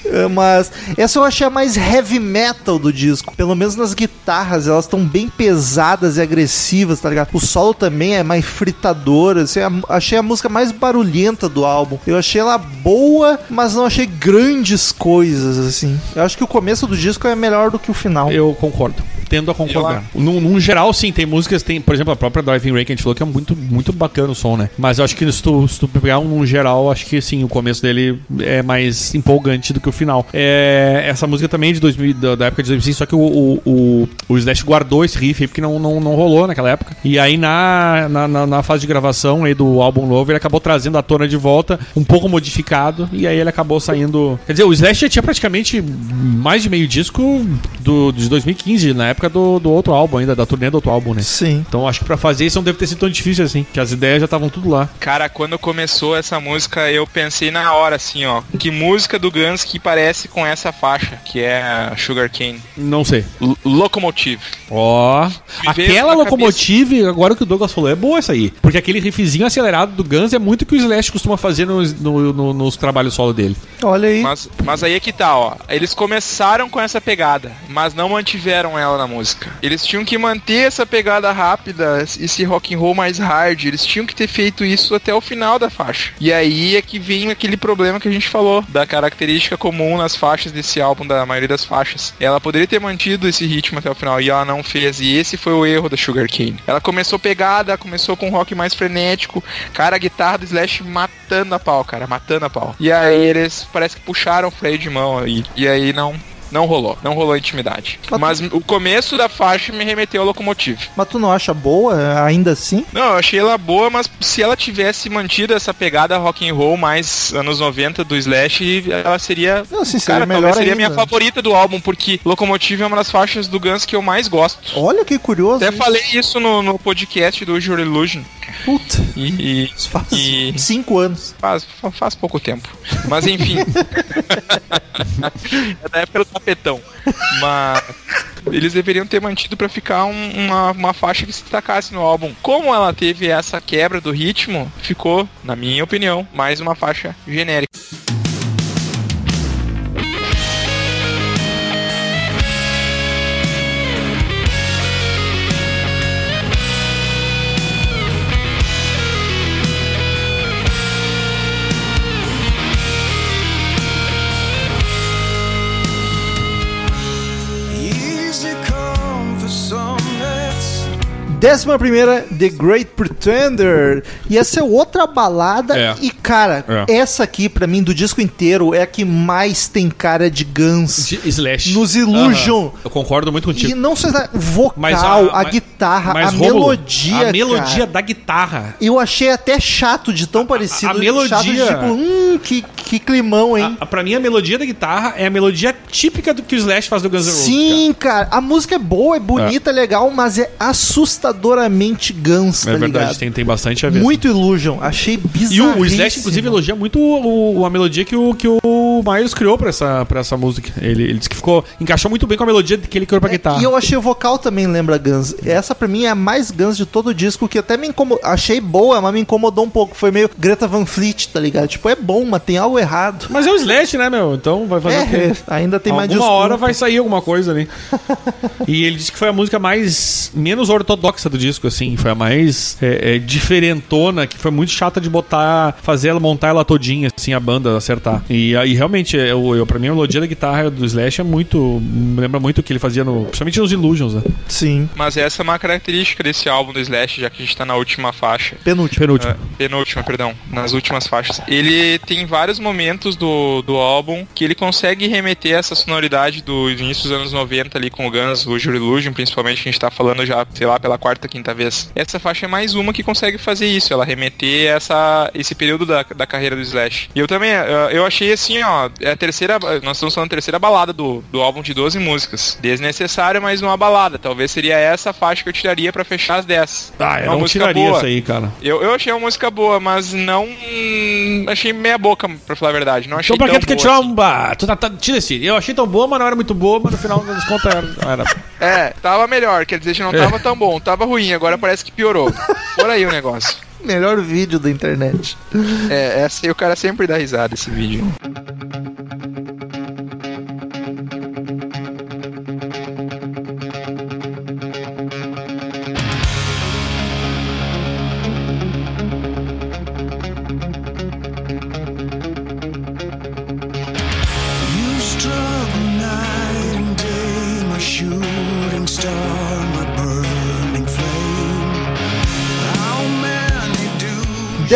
É, Mas essa eu achei a mais heavy metal do disco. Pelo menos nas guitarras, elas estão bem pesadas e agressivas, tá ligado? O solo também é mais fritador. Assim, a- achei a música mais barulhenta do álbum. Eu achei ela boa, mas não achei grandes coisas, assim. Eu acho que o começo do disco é melhor do que o final. Eu concordo. Tendo a concordar. Num, num geral, sim, tem músicas, tem, por exemplo, a própria Driving Rain que a gente falou que é muito, muito bacana o som, né? Mas eu acho que se tu, se tu pegar um num geral, acho que sim, o começo dele é mais empolgante do que o final. É, essa música também é de 2000, da, da época de 2005, só que o, o, o, o Slash guardou esse riff aí porque não, não, não rolou naquela época. E aí na, na, na- na fase de gravação aí do álbum novo, ele acabou trazendo a tona de volta, um pouco modificado, e aí ele acabou saindo. Quer dizer, o Slash já tinha praticamente mais de meio disco do, de 2015, na época do, do outro álbum ainda, da turnê do outro álbum, né? Sim. Então acho que pra fazer isso não deve ter sido tão difícil assim, que as ideias já estavam tudo lá. Cara, quando começou essa música, eu pensei na hora, assim, ó. Que música do Guns que parece com essa faixa, que é a Sugar Cane. Não sei. L- Locomotive. Ó, veio aquela locomotive, agora que o Douglas falou, é boa essa aí. Porque aquele riffzinho acelerado do Guns é muito o que o Slash costuma fazer nos, no- no- nos trabalhos solo dele. Olha aí. Mas, mas aí é que tá, ó. Eles começaram com essa pegada, mas não mantiveram ela na música. Eles tinham que manter essa pegada rápida, esse rock and roll mais hard. Eles tinham que ter feito isso até o final da faixa. E aí é que vem aquele problema que a gente falou, da característica comum nas faixas desse álbum, da maioria das faixas. Ela poderia ter mantido esse ritmo até o final e ela não fez. E esse foi o erro da Sugar Cane. Ela começou pegada, começou com um rock mais frenético. Cara, a guitarra do Slash matando a pau, cara, matando a pau. E aí eles parece que puxaram o freio de mão aí. E aí não. Não rolou, não rolou intimidade. Mas o começo da faixa me remeteu ao Locomotive. Mas tu não acha boa ainda assim? Não, eu achei ela boa, mas se ela tivesse mantido essa pegada rock and roll mais anos 90 do Slash, ela seria, Não, sim, seria cara, melhor talvez seria ainda. minha favorita do álbum, porque Locomotive é uma das faixas do Guns que eu mais gosto. Olha que curioso. Até isso. falei isso no, no podcast do Usual Illusion. Puta. E, Faz e cinco anos. faz, fa- faz pouco tempo. Mas enfim. é da época do tapetão. Mas eles deveriam ter mantido pra ficar um- uma, uma faixa que se destacasse no álbum. Como ela teve essa quebra do ritmo, ficou, na minha opinião, mais uma faixa genérica. Décima primeira, The Great Pretender. E essa é outra balada. É. E, cara, É. essa aqui, pra mim, do disco inteiro, é a que mais tem cara de Guns. De Slash. Nos Illusion. Eu concordo muito E contigo. não só o vocal, Mas a, mas- guitarra, mas, a Rômulo, melodia. A melodia cara. da guitarra. Eu achei até chato de tão parecido. a melodia- Chato de tipo, hum, que, que climão, hein? A, a- pra mim, a melodia da guitarra é a melodia típica do que o Slash faz do Guns N' Roses. Sim, cara. A música é boa, é bonita, é legal, mas é assustadoramente Guns, cara. tá É verdade, tem, tem bastante a ver. Muito Illusion. Achei bizarro. E o, o Slash, inclusive, elogia muito o, a melodia que o, que o Miles criou pra essa, pra essa música. Ele, ele disse que ficou. encaixou muito bem com a melodia que ele criou pra guitarra. E eu achei o vocal também lembra Guns. Essa pra mim é a mais Guns de todo o disco, que até me incomodou. Achei boa, mas me incomodou um pouco. Foi meio Greta Van Fleet, tá ligado? Tipo, é bom, mas tem algo errado. Mas é o Slash, né, meu? Então vai fazer o quê? É, ainda tem mais desculpa. hora vai sair alguma coisa ali. e ele disse que foi a música mais menos ortodoxa do disco, assim. Foi a mais é, é, diferentona, que foi muito chata de botar, fazer ela montar ela todinha, assim, a banda acertar. E aí realmente, é, eu, eu, pra mim, a melodia da guitarra do Slash é muito. me Lembra muito o que ele fazia no. Principalmente nos Illusions, né? Sim, Mas essa é uma característica desse álbum do Slash, já que a gente tá na última faixa. penúltimo. Penúltimo. Ah, penúltima, perdão, nas últimas faixas. Ele tem vários momentos do, do álbum que ele consegue remeter essa sonoridade do início dos anos 90 ali com o Guns, o Joy Illusion, principalmente, que a gente tá falando já, sei lá, pela quarta, quinta vez. Essa faixa é mais uma que consegue fazer isso, ela remeter essa, esse período da, da carreira do Slash. E eu também, ah, eu achei assim, ó, é a terceira, nós estamos falando da terceira balada do, do álbum de 12 músicas. Desnecessária, mas uma balada. Talvez seria essa faixa que eu tiraria pra fechar as 10. Ah, eu Uma não música tiraria boa. isso aí, cara. Eu, eu achei uma música boa, mas não. Achei meia boca, pra falar a verdade. Não achei Então pra tão que tu quer boa tirar assim. um. Ah, tu tá, tá, tira esse. Eu achei tão boa, mas não era muito boa, mas no final das contas era. era- É, tava melhor, quer dizer, não tava tão bom, tava ruim, agora parece que piorou. Por aí o negócio. Melhor vídeo da internet. É, essa aí o cara sempre dá risada esse vídeo.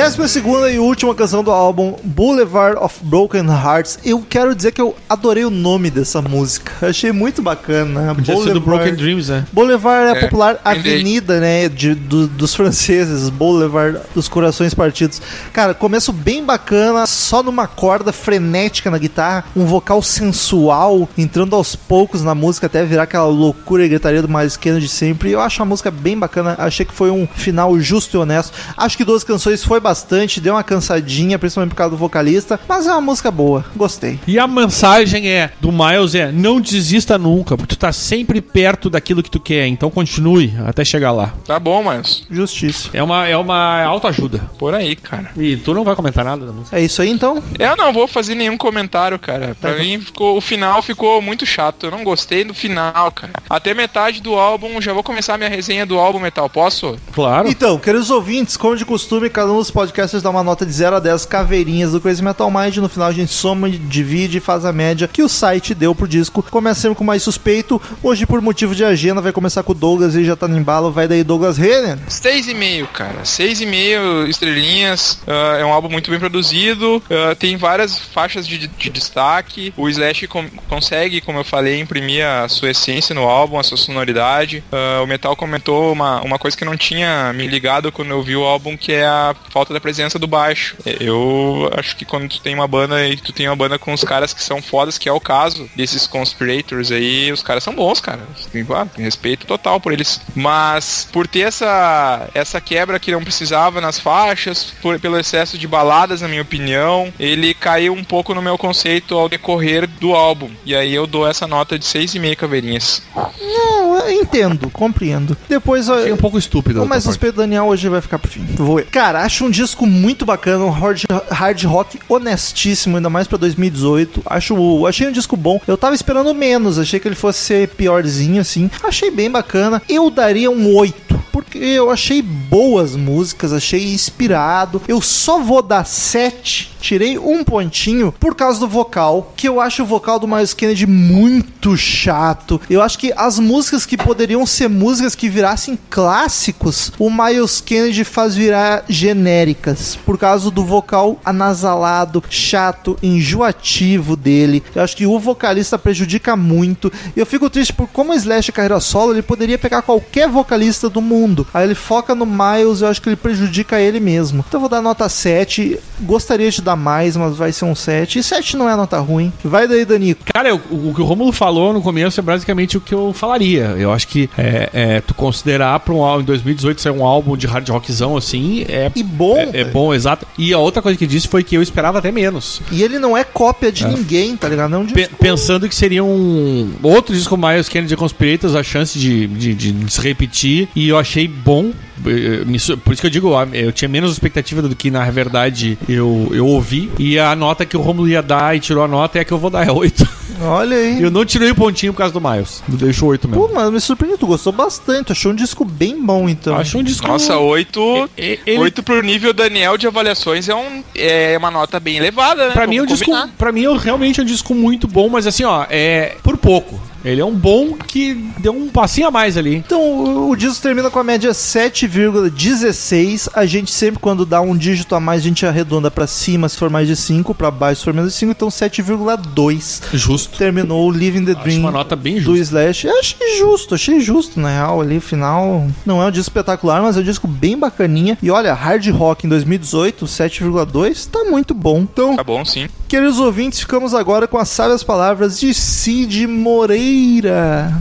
Décima segunda e última canção do álbum, Boulevard of Broken Hearts. Eu quero dizer que eu adorei o nome dessa música. Achei muito bacana. Podia ser do Broken Dreams, né? Boulevard é a É, popular entendi. avenida, né, de, do- dos franceses, Boulevard dos corações partidos. Cara, começo bem bacana, só numa corda frenética na guitarra, um vocal sensual, entrando aos poucos na música até virar aquela loucura e gritaria do mais esquerdo de sempre. Eu acho a música bem bacana, achei que foi um final justo e honesto. Acho que duas canções foi bastante, deu uma cansadinha, principalmente por causa do vocalista, mas é uma música boa, gostei. E a mensagem é do Miles é: não desista nunca, porque tu tá sempre perto daquilo que tu quer, então continue até chegar lá. Tá bom, mas Justiça. É uma, é uma autoajuda. por aí, cara. E tu não vai comentar nada da música. É isso aí então? Eu não vou fazer nenhum comentário, cara. Pra Tá. mim, ficou, o final ficou muito chato. Eu não gostei do final, cara. Até metade do álbum, já vou começar minha resenha do álbum Metal. Posso? Claro. Então, queridos ouvintes, como de costume, cada um dos podcasters dá uma nota de 0 a 10 caveirinhas do Crazy Metal Mind. No final a gente soma, divide e faz a média que o site deu pro disco. Começa sempre com mais suspeito. Hoje, por motivo de agenda, vai começar com o Douglas, ele já tá no embalo. Vai daí, Douglas Renner. Seis e meio, cara. Seis e meio estrelinhas. Ah, é um álbum muito bem produzido. ah, tem várias faixas de, de destaque. O Slash com- consegue, como eu falei, imprimir a sua essência no álbum, a sua sonoridade. Ah, o Metal comentou uma, uma coisa que não tinha me ligado quando eu vi o álbum, que é a falta da presença do baixo. Eu acho que quando tu tem uma banda e tu tem uma banda com os caras que são fodas, que é o caso desses conspirators aí, os caras são bons, cara. Tem, claro, tem respeito total por eles. Mas por ter essa, essa quebra que não precisava nas faixas, por- pelo excesso de baladas, na minha opinião, ele caiu um pouco no meu conceito ao decorrer do álbum. E aí eu dou essa nota de 6,5 caveirinhas. Não, entendo, compreendo. Depois Achei eu. um pouco estúpido. Mas o Espelho Daniel hoje vai ficar pro fim. Vou. Cara, acho um disco muito bacana, um hard, hard rock honestíssimo, ainda mais pra 2018. Acho, achei um disco bom. Eu tava esperando menos, achei que ele fosse ser piorzinho assim. Achei bem bacana. Eu daria um 8. Porque eu achei boas músicas, achei inspirado. Eu só vou dar 7. Tirei um pontinho por causa do vocal, que eu acho o vocal do Miles Kennedy muito chato. Eu acho que as músicas que poderiam ser músicas que virassem clássicos, o Miles Kennedy faz virar genéricas por causa do vocal anasalado, chato, enjoativo dele. Eu acho que o vocalista prejudica muito. E eu fico triste por como o Slash carreira solo, ele poderia pegar qualquer vocalista do mundo. Aí ele foca no Miles, eu acho que ele prejudica ele mesmo. Então eu vou dar nota 7. Gostaria de dar mais, mas vai ser um 7. E 7 não é nota ruim. Vai daí, Danico. Cara, eu- o, que o Romulo falou no começo é basicamente o que eu falaria. Eu acho que é, é, tu considerar pra um álbum em 2018 ser um álbum de hard rockzão assim é. E bom. É, é bom, exato. E a outra coisa que disse foi que eu esperava até menos. E ele não é cópia de ninguém, tá ligado? Não de Pe- pensando que seria um outro disco Miles Kennedy Conspirators, a chance de, de, de se repetir. E eu achei bom. Eh, Por isso que eu digo, ah, eu tinha menos expectativa do que na verdade eu, eu ouvi. E a nota que o Romulo ia dar e tirou a nota é a que eu vou dar, é 8. Olha aí. Eu não tirei o pontinho por causa do Miles. Deixou 8 mesmo. Pô, mas me surpreendeu. Tu gostou bastante. Achou um disco bem bom, então. Acho um disco. Nossa, 8, E- ele- 8 pro nível Daniel de avaliações é, um, é uma nota bem elevada, né? Pra mim, é um disco, pra mim, é realmente um disco muito bom, mas assim, ó, é por pouco. Ele é um bom que deu um passinho a mais ali. Então, o, o disco termina com a média 7,16. A gente sempre, quando dá um dígito a mais, a gente arredonda pra cima se for mais de 5, pra baixo se for menos de 5. Então, 7,2. Justo. Terminou o Living the Acho Dream uma nota bem do. Slash. Eu achei justo, achei justo, na real. Ali, final, não é um disco espetacular, mas é um disco bem bacaninha. E olha, Hard Rock em 2018, 7,2, tá muito bom. Então, Tá bom, sim. Queridos ouvintes, ficamos agora com as sábias palavras de Cid Moreira.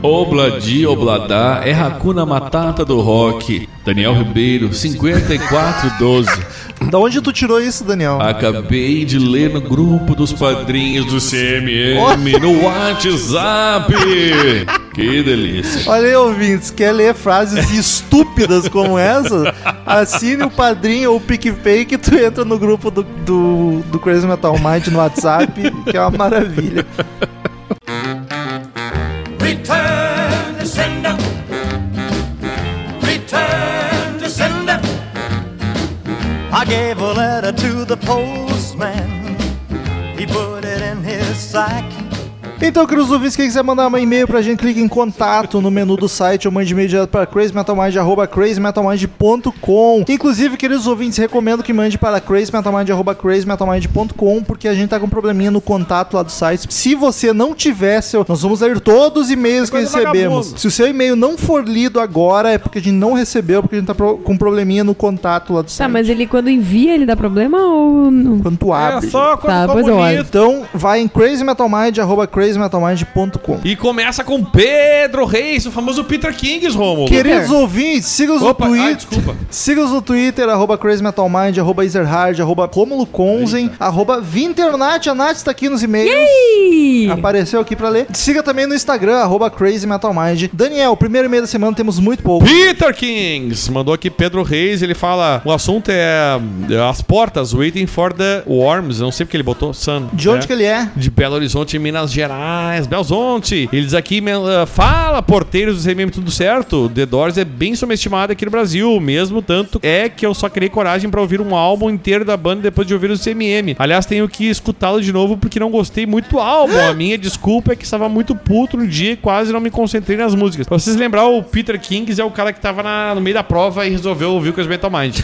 Obladi Obladá é Hakuna Matata do rock. Daniel Ribeiro, 5412. Da onde tu tirou isso, Daniel? Acabei de ler no grupo dos padrinhos do CMM no WhatsApp. Que delícia. Olha aí, ouvintes, quer ler frases estúpidas como essa? Assine o padrinho ou o PicPay que tu entra no grupo do, do, do Crazy Metal Mind no WhatsApp, que é uma maravilha. Return to sender. Return to sender. I gave a letter to the postman. He put it in his sack. Então, queridos ouvintes, quem quiser mandar um e-mail pra gente, clique em contato no menu do site ou mande e-mail direto para crazymetalmind, arroba crazymetalmind.com. Inclusive, queridos ouvintes, recomendo que mande para crazymetalmind, arroba crazymetalmind.com, porque a gente tá com um probleminha no contato lá do site. Se você não tiver seu... Nós vamos ler todos os e-mails que recebemos. vagabundo. Se o seu e-mail não for lido agora, é porque a gente não recebeu, porque a gente tá pro- com um probleminha no contato lá do site. Tá, mas ele quando envia, ele dá problema ou não? Quando tu abre. É só quando Tá, ficou pois eu bonito. Então, vai em crazymetalmind, arroba crazymetalmind.com. E começa com Pedro Reis, o famoso Peter Kings, Romulo. Queridos ouvintes, siga-os no Twitter. Siga-os no Twitter, arroba crazymetalmind, arroba ezerhard, arroba Romulo Conzen, arroba Vinternat. A Nath está aqui nos e-mails. Ih! Apareceu aqui pra ler. Siga também no Instagram, arroba crazymetalmind. Daniel, primeiro e-mail da semana, temos muito pouco. Peter Kings mandou aqui Pedro Reis, ele fala, o assunto é é as portas, waiting for the worms, não sei porque ele botou Sun. De onde né? que ele é? De Belo Horizonte, Minas Gerais, Belo Horizonte. Ele diz aqui, ah, fala, porteiros do CMM, tudo certo? The Doors é bem subestimado aqui no Brasil, mesmo tanto é que eu só criei coragem pra ouvir um álbum inteiro da banda depois de ouvir o CMM. Aliás, tenho que escutá-lo de novo porque não gostei muito do álbum. A minha desculpa é que estava muito puto no dia e quase não me concentrei nas músicas. Pra vocês lembrar, o Peter Kings é o cara que tava na- no meio da prova e resolveu ouvir o Crazy Metal Mind.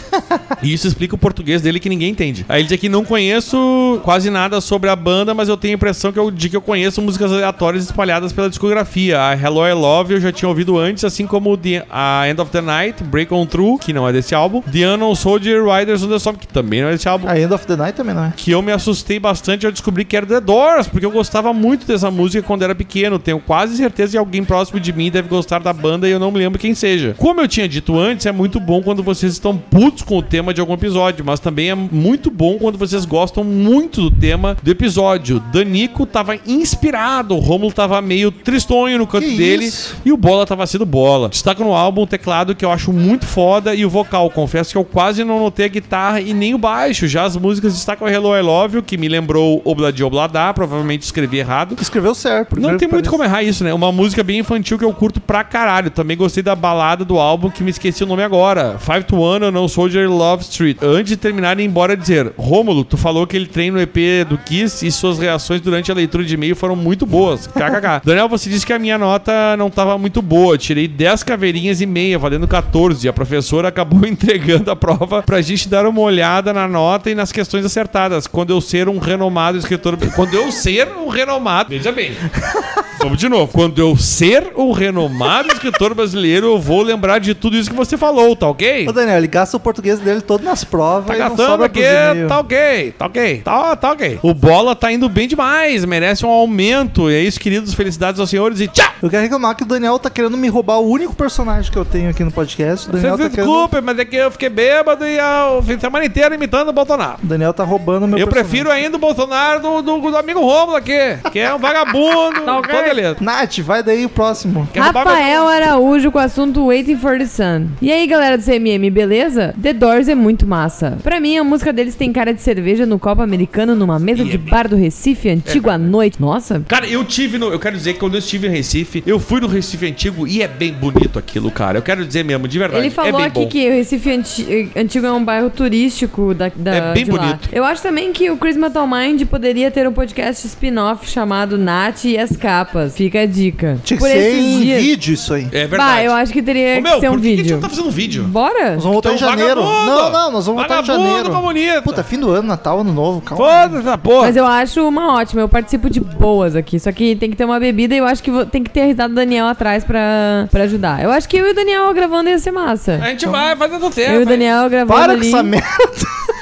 E isso explica o português dele que ninguém entende. Aí ele diz aqui, não conheço quase nada sobre a banda, mas eu tenho a impressão que eu, de que eu conheço músicas aleatórias espalhadas pela discografia. A Hello I Love eu já tinha ouvido antes, assim como The, a End of the Night, Break On Through, que não é desse álbum, The Unknown Soldier, Riders on the Storm, que também não é desse álbum. A End of the Night também não é. Que eu me assustei bastante ao descobrir que era The Doors, porque eu gostava muito dessa música quando era pequeno. Tenho quase certeza que alguém próximo de mim deve gostar da banda e eu não me lembro quem seja. Como eu tinha dito antes, é muito bom quando vocês estão putos com o tema de algum episódio, mas também é muito bom quando vocês gostam muito do tema do episódio. Danico tava inspirado, o Romulo tava meio tristonho no canto Que dele isso? e o Bola tava sendo bola. Destaco no álbum o teclado que eu acho muito foda e o vocal. Confesso que eu quase não notei a guitarra e nem o baixo. Já as músicas destacam Hello I Love You, que me lembrou Obladi Obladá, provavelmente escrevi errado. Escreveu certo. Não tem muito como errar isso, né? Uma música bem infantil que eu curto pra caralho. Também gostei da balada do álbum que me esqueci o nome agora. Five to One, No Soldier Love Street. Antes de terminar, embora dizer: Rômulo, tu falou que ele treina no EP do Kiss e suas reações durante a leitura de e-mail foram muito boas. KKK. Daniel, você disse que a minha nota não tava muito boa. Tirei 10 caveirinhas e meia, valendo 14. A professora acabou entregando a prova pra gente dar uma olhada na nota e nas questões acertadas. Quando eu ser um renomado escritor. Quando eu ser um renomado. Veja bem. Vamos de novo. Quando eu ser um renomado escritor brasileiro, eu vou lembrar de tudo isso que você falou, tá ok? Ô, Daniel, ele gasta o português dele todo nas provas Tá gastando aqui, tá ok, tá ok, tá, tá ok. O Bola tá indo bem demais, merece um aumento. E é isso, queridos, felicidades aos senhores e tchau! Eu quero reclamar que o Daniel tá querendo me roubar o único personagem que eu tenho aqui no podcast. O Você Daniel se tá querendo... desculpe, mas é que eu fiquei bêbado e a fim de semana inteira imitando o Bolsonaro. O Daniel tá roubando meu Eu personagem. prefiro ainda o Bolsonaro do, do, do amigo Rômulo aqui, que é um vagabundo. Tá ok. Então, beleza. Nath, vai daí o próximo. Quer Rafael Araújo com o assunto Waiting for the Sun. E aí, galera do CMM, beleza? The Doors é muito massa. Pra mim, a música deles tem cara de cerveja no copo americano numa mesa é de bem- bar do Recife, antigo à noite. Nossa. Cara, eu tive no. Eu quero dizer que quando eu estive em Recife, eu fui no Recife antigo e é bem bonito aquilo, cara. Eu quero dizer mesmo, de verdade. Ele falou é bem aqui bom. que o Recife anti- Antigo é um bairro turístico da, da É bem de lá. bonito. Eu acho também que o Chris Metal Mind poderia ter um podcast spin-off chamado Nath e as Capas. Fica a dica. Tinha que Por ser em dias. vídeo isso aí. É verdade. Bah, eu acho que teria Ô, meu, que ser um por que que a gente vídeo. tá fazendo um vídeo? Bora? Nós vamos voltar em Então, janeiro. vagabundo! Não, não, nós vamos voltar em Vagabundo, janeiro. comunista! Puta, fim do ano, Natal, ano novo, calma. Foda-se essa porra. Mas eu acho uma ótima, eu participo de boas aqui. Só que tem que ter uma bebida e eu acho que vou- tem que ter a risada do Daniel atrás pra, pra ajudar. Eu acho que eu e o Daniel gravando ia ser massa. A gente vai fazendo tempo. eu e o Daniel gravando Para com ali. essa merda.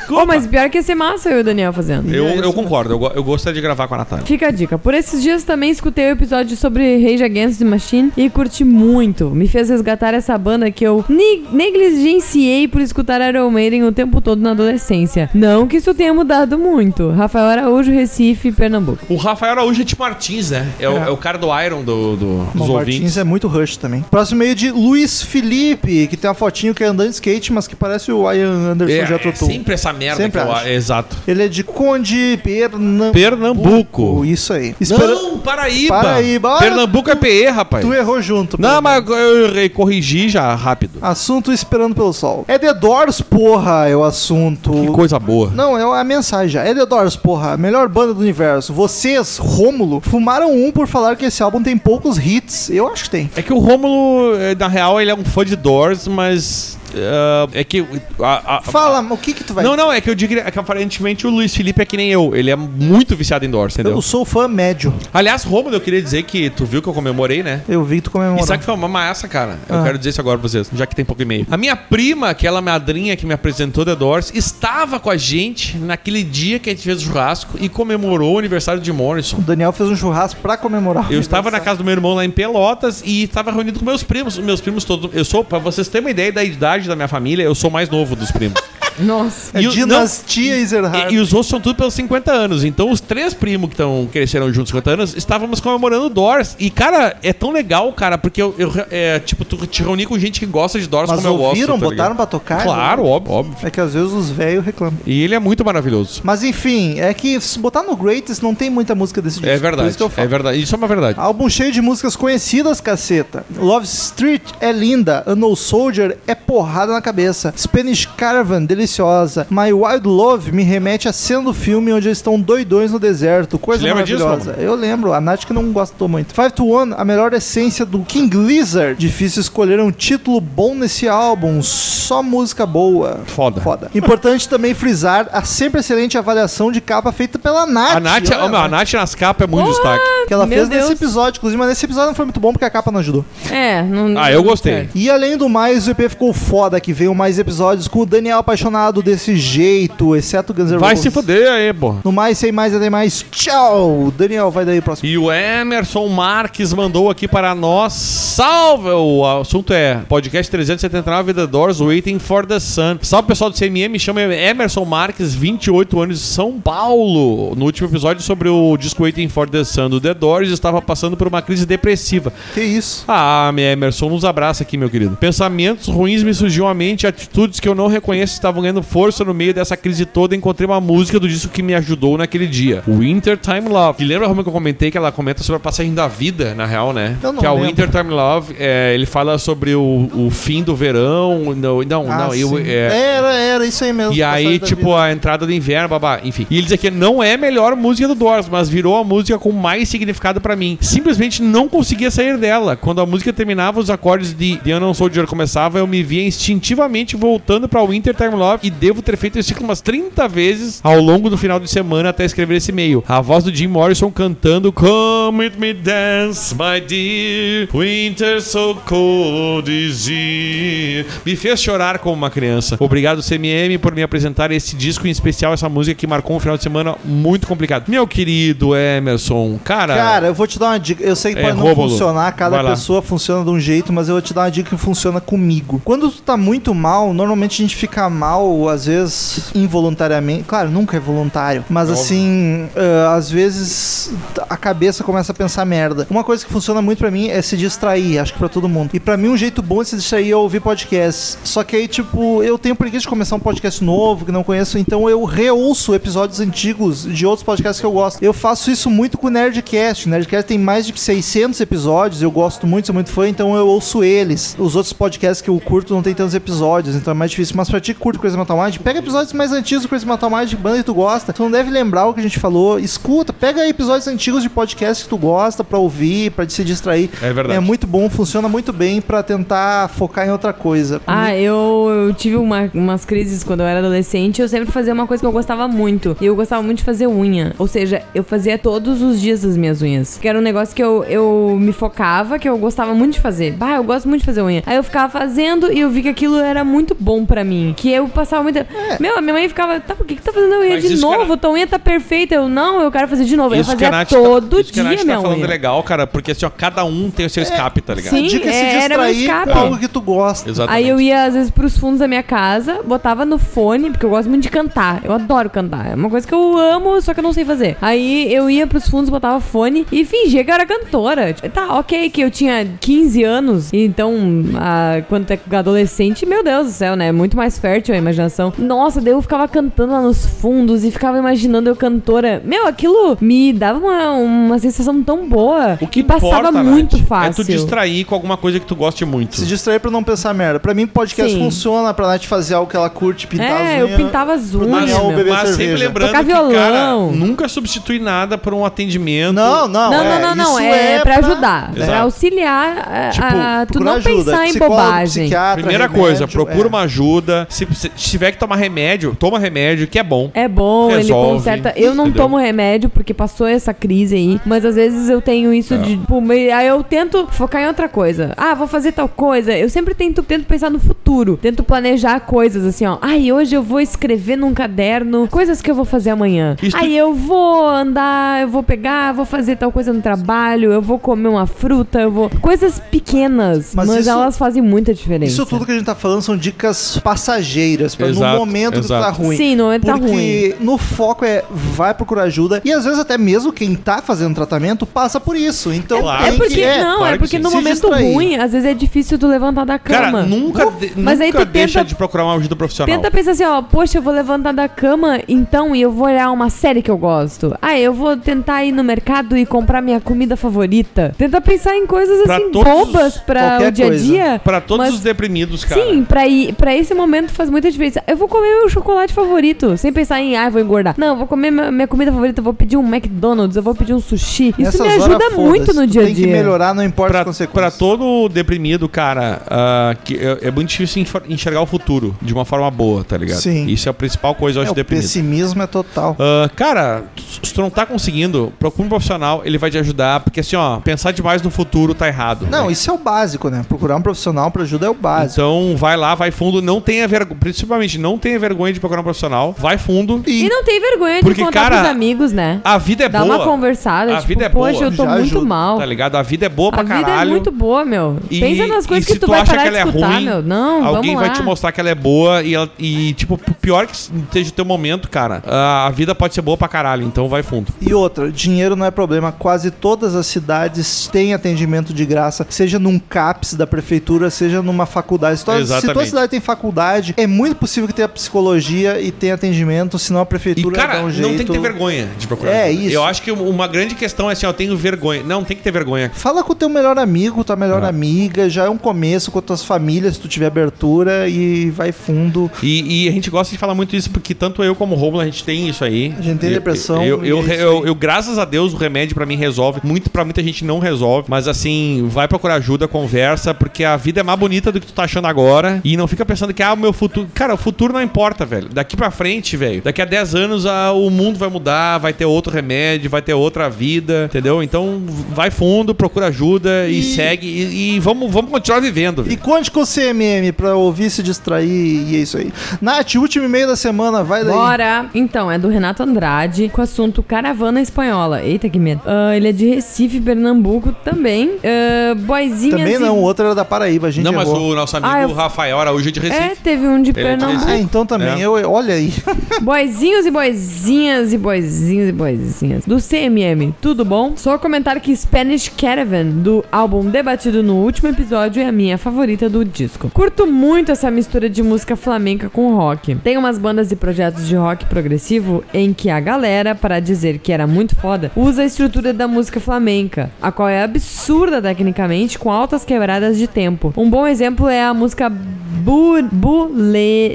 Ô, mas pior que ia ser massa eu e o Daniel fazendo. Eu, eu concordo, eu, eu gostaria de gravar com a Natália. Fica a dica. Por esses dias também escutei o episódio sobre Rage Against the Machine e curti muito. Me fez resgatar essa banda que eu ne- negligenciei por escutar Iron Maiden o tempo todo na adolescência. Não que isso tenha mudado muito. Rafael Araújo, Recife, Pernambuco. O Rafael Araújo é tipo Martins, né? É, O, É. é o cara do Iron do, do- dos O ouvintes. Martins é muito rush também. Próximo meio de Luiz Felipe, que tem uma fotinho que é andando de skate, mas que parece o Ian Anderson É, já é trotou. sempre essa merda Sempre que eu acho. Exato. Ele é de Conde Pernambuco. Pernambuco. Isso aí. Espera- Não, Paraíba. Paraíba. Olha, Pernambuco é PE, rapaz. Tu errou junto. Não, mas eu, eu corrigi já rápido. Assunto esperando pelo sol. É The Doors, porra, é o assunto. Que coisa boa. Não, é a mensagem. já. É The Doors, porra, melhor banda do universo. Vocês, Rômulo, fumaram um por falar que esse álbum tem poucos hits. Eu acho que tem. É que o Rômulo, eh, na real, ele é um fã de Doors, mas. Ah, é que. a- a- Fala, o que que tu vai Não, não, é que eu digo que aparentemente o Luiz Felipe é que nem eu. Ele é muito viciado em Doors, entendeu? Eu sou fã médio. Aliás, Rômulo, eu queria dizer que tu viu que eu comemorei, né? Eu vi que tu E comemorou. sabe que foi uma massa, cara? Eu Ah. quero dizer isso agora pra vocês, já que tem pouco e meio. A minha prima, aquela madrinha que me apresentou The Doors, estava com a gente naquele dia que a gente fez o churrasco e comemorou o aniversário de Morrison. O Daniel fez um churrasco pra comemorar. o Eu estava na casa do meu irmão lá em Pelotas e estava reunido com meus primos. Os meus primos todos. Eu sou, pra vocês terem uma ideia da idade da minha família, eu sou mais novo dos primos. Nossa. É E o- Dinastia Ezerhard. E, e os outros são tudo pelos 50 anos. Então, os três primos que estão cresceram juntos 50 anos, estávamos comemorando Doors. E, cara, é tão legal, cara, porque eu, eu, é, tipo, tu te reunir com gente que gosta de Doors Mas como eu gosto. ouviram, tá botaram pra tocar? Claro, óbvio, óbvio. É que às vezes os velhos reclamam. E ele é muito maravilhoso. Mas enfim, é que se botar no Greatest não tem muita música desse disco. É Por verdade. isso que eu falo. É verdade. Isso é uma verdade. Álbum cheio de músicas conhecidas, caceta. Love Street é linda. Unknown Soldier é porrada na cabeça. Spanish Caravan, deliciosa. My Wild Love me remete a cena do filme onde eles estão doidões no deserto. Coisa Lembra disso, maravilhosa. Eu lembro, a Nath que não gostou muito. Five to One, a melhor essência do King Lizard. Difícil escolher um título bom nesse álbum. Só música boa. Foda. Foda. Importante também frisar a sempre excelente avaliação de capa feita pela Nath. A Nath, Olha, meu, a Nath nas capas é muito destaque. Que ela Meu fez Deus. nesse episódio. Inclusive, mas nesse episódio não foi muito bom porque a capa não ajudou. É, não. Ah, eu gostei. E além do mais, o EP ficou foda que veio mais episódios com o Daniel apaixonado desse jeito, exceto Guns N' Vai Roses. se foder aí, porra. No mais, sem mais, até mais. Tchau! Daniel, vai daí próximo. E o Emerson Marques mandou aqui para nós. Salve! O assunto é podcast 379 The Doors Waiting for the Sun. Salve pessoal do CMM, me chama Emerson Marques, 28 anos de São Paulo. No último episódio sobre o disco Waiting for the Sun do The Doors, estava passando por uma crise depressiva. Que isso? Ah, meu Emerson, nos abraça aqui, meu querido. Pensamentos ruins me surgiam à mente, atitudes que eu não reconheço estavam ganhando força no meio dessa crise toda. Encontrei uma música do disco que me ajudou naquele dia. Winter Time Love. E lembra como que eu comentei que ela comenta sobre a passagem da vida, na real, né? Eu não que é o. Winter Time Love, é, ele fala sobre o, o fim do verão. Não, não, Ah, não. Eu, é, Era, era isso aí mesmo. e aí, tipo, a entrada do inverno, babá, enfim. E ele diz aqui, não é a melhor música do Doors, mas virou a música com mais significado pra mim. Simplesmente não conseguia sair dela. Quando a música terminava, os acordes de The Unknown Soldier começavam, eu me via instintivamente voltando pra Winter Time Love e devo ter feito esse ciclo umas 30 vezes ao longo do final de semana até escrever esse e-mail. A voz do Jim Morrison cantando Come with me dance, my dear, winter so cold is here. Me fez chorar como uma criança. Obrigado, CMM, por me apresentar esse disco, em especial essa música que marcou um final de semana muito complicado. Meu querido Emerson, cara. Cara, eu vou te dar uma dica. Eu sei que É, pode não Rômulo, funcionar, cada pessoa funciona de um jeito, mas eu vou te dar uma dica que funciona comigo. Quando tu tá muito mal, normalmente a gente fica mal, às vezes, involuntariamente. Claro, nunca é voluntário. Mas assim, ah, às vezes a cabeça começa a pensar merda. Uma coisa que funciona muito pra mim é se distrair, acho que pra todo mundo. E pra mim, um jeito bom de se distrair é ouvir podcasts. Só que aí, tipo, eu tenho preguiça de começar um podcast novo que não conheço, então eu reouço episódios antigos de outros podcasts que eu gosto. Eu faço isso muito com o Nerdcast. O Nerdcast tem mais de 600 episódios, eu gosto muito, sou muito fã, então eu ouço eles. Os outros podcasts que eu curto não tem tantos episódios, então é mais difícil. Mas pra ti que curte Crazy Metal Mind, pega episódios mais antigos do Crazy Metal Mind, de banda que tu gosta. Tu não deve lembrar o que a gente falou. Escuta, pega episódios antigos de podcast que tu gosta pra ouvir, pra se distrair. É verdade. É muito bom, funciona muito bem pra tentar focar em outra coisa. Ah, eu, eu tive uma- umas crises quando eu era adolescente. Eu sempre fazia uma coisa que eu gostava muito. E eu gostava muito de fazer unha. Ou seja, eu fazia todos os dias as minhas unhas. Que era um negócio que eu, eu me focava, que eu gostava muito de fazer. Bah, eu gosto muito de fazer unha. Aí eu ficava fazendo e eu vi que aquilo era muito bom pra mim. Que eu passava muito. Meu, a minha mãe ficava, tá, por que, que tá fazendo a unha Mas de isso novo? era- Tua unha tá perfeita. Eu, não, eu quero fazer de novo. eu Isso a fazia Nath todo tá, isso que a dia Nath tá falando unha. é legal, cara, porque assim, ó, cada um tem o seu escape, tá ligado? Sim. a dica é se é, era meu distrair escape. com algo que tu gosta. Exatamente. Aí eu ia, às vezes, pros fundos da minha casa, botava no fone, porque eu gosto muito de cantar. Eu adoro cantar. É uma coisa que eu amo, só que eu não sei fazer. Aí eu ia pros fundos, botava fone e fingia que eu era cantora. Tipo, tá, ok, que eu tinha 15 anos. Então, a, quando é adolescente, meu Deus do céu, né? Muito mais fértil a imaginação. Nossa, daí eu ficava cantando lá nos fundos e ficava imaginando eu cantora. Meu, aquilo me dava uma, uma sensação tão boa. O que passava importa, muito Nath, fácil. É tu distrair com alguma coisa que tu goste muito. Se distrair pra não pensar merda. Pra mim, podcast Sim. funciona pra Nath fazer algo que ela curte, pintar as É, eu unhas. pintava as unhas. Mas sempre lembrando Tocar que, cara, violão. nunca substitui nada por um atendimento. Não, não, Não, é, não, não, não. isso É, pra ajudar. Pra auxiliar a, Tipo, a tu não ajuda. pensar em bobagem. Primeira remédio, coisa, procura é. uma ajuda. Se, se tiver que tomar remédio, toma remédio, que é bom. É bom, ele Resolve, conserta. Eu não entendeu? tomo remédio porque passou essa crise aí, mas às vezes eu tenho isso de. Tipo, aí eu tento focar em outra coisa. Ah, vou fazer tal coisa. Eu sempre tento, tento pensar no futuro. Tento planejar coisas assim, ó. Ai, hoje eu vou escrever num caderno coisas que eu vou fazer amanhã. Isso Aí eu vou andar, eu vou pegar, vou fazer tal coisa no trabalho, eu vou comer uma fruta, eu vou. Coisas pequenas, Mas mas, isso- elas fazem muita diferença. Isso tudo que a gente tá falando são dicas passageiras, pra Exato, no momento que tu tá exato. ruim. Sim, no momento tá Porque no foco é vai procurar ajuda e às vezes até mesmo quem tá fazendo tratamento passa por isso. Então Claro. É tem porque, que é. não, claro é que porque no momento distrair. ruim, às vezes é difícil tu levantar da cama. Cara, nunca, de- Mas aí nunca tu deixa tenta- de procurar uma ajuda profissional. Tenta pensar assim, ó, poxa, eu vou levantar da cama, então, e eu vou olhar uma série que eu gosto. Ah, eu vou tentar ir no mercado e comprar minha comida favorita. Tenta pensar em coisas Pra assim, todos- bobas pra qualquer o dia a dia. Pra todos mas- os deprimidos, cara. Sim, pra, ir, pra esse momento faz muita diferença. Eu vou comer meu chocolate favorito, sem pensar em, ah, vou engordar. Não, eu vou comer minha, minha comida favorita, eu vou pedir um McDonald's, eu vou pedir um sushi, Isso Nessas me horas, ajuda muito no dia a Tem que dia. melhorar, não importa as Pra, consequências. pra todo deprimido, cara, ah, que é, é muito difícil enxergar o futuro de uma forma boa, tá ligado? Sim. Isso é a principal coisa, eu É, acho, o deprimido. pessimismo é total. Ah, cara, se tu não tá conseguindo, procura um profissional, ele vai te ajudar, porque assim, ó, pensar demais no futuro tá errado. Não, né? isso é o básico, né? Procurar um profissional pra ajuda é o básico. Então, vai lá, vai fundo, não tenha vergonha, principalmente não tenha vergonha de procurar um profissional, vai fundo. E não tem vergonha de Porque, contar cara, pros amigos, né? A vida é Dá boa. uma conversada, A tipo, vida é poxa, boa. eu tô Já muito ajuda, mal. Tá ligado? A vida é boa pra A vida caralho. é muito boa, meu. E- Pensa nas coisas e que se tu, vai acha parar que de ela é escutar, ruim, meu. Não, Alguém vamos vai lá. te mostrar que ela é boa e, ela- e tipo, pior que esteja o teu momento, cara, a a vida pode ser boa pra caralho, então vai fundo. E outra, dinheiro não é problema. Quase todas as cidades têm atendimento de graça, seja num CAPS da prefeitura, seja numa faculdade. Se tua, se tua cidade tem faculdade, é muito possível que tenha psicologia e tenha atendimento, senão a E, prefeitura cara, dá um jeito. não tem que ter vergonha de procurar. É, isso. Eu acho que uma grande questão é assim, ó, eu tenho vergonha. Não, tem que ter vergonha. Fala com o teu melhor amigo, tua melhor É. amiga, já é um começo com as tuas famílias, se tu tiver abertura e vai fundo. E, e a gente gosta de falar muito isso, porque tanto eu como o Romulo, a gente tem isso aí. A gente tem Eu- depressão Eu, eu, e é eu, eu, graças a Deus, o remédio pra mim resolve. Muito, pra muita gente não resolve. Mas assim, vai procurar ajuda, conversa, porque a vida é mais bonita do que tu tá achando agora. E não fica pensando que, ah, o meu futuro. Cara, o futuro não importa, velho. Daqui pra frente, velho. Daqui a 10 anos ah, o mundo vai mudar, vai ter outro remédio, vai ter outra vida, entendeu? Então vai fundo, procura ajuda e, E- segue. E, e vamos, vamos continuar vivendo. E velho. conte com o CMM pra ouvir, se distrair e é isso aí. Nath, último e-mail da semana, vai daí. Bora! Então, é do Renato Andrade, com o assunto Caravana Espanhola. Eita, que medo. Ah, ele é de Recife, Pernambuco também. Ah, boizinhas Também e- não, o outro era da Paraíba, a gente Não, mas errou. o nosso amigo Ah, eu- Rafael Araújo é de Recife. É, teve um de Ele. Ah, então também, É. eu, olha aí. Boizinhos e boizinhas e boizinhos e boizinhas. Do CMM, tudo bom? Só comentar que Spanish Caravan, do álbum debatido no último episódio, é a minha favorita do disco. Curto muito essa mistura de música flamenca com rock. Tem umas bandas e projetos de rock progressivo em que a galera, para dizer que era muito foda, usa a estrutura da música flamenca, a qual é absurda tecnicamente, com altas quebradas de tempo. Um bom exemplo é a música Bu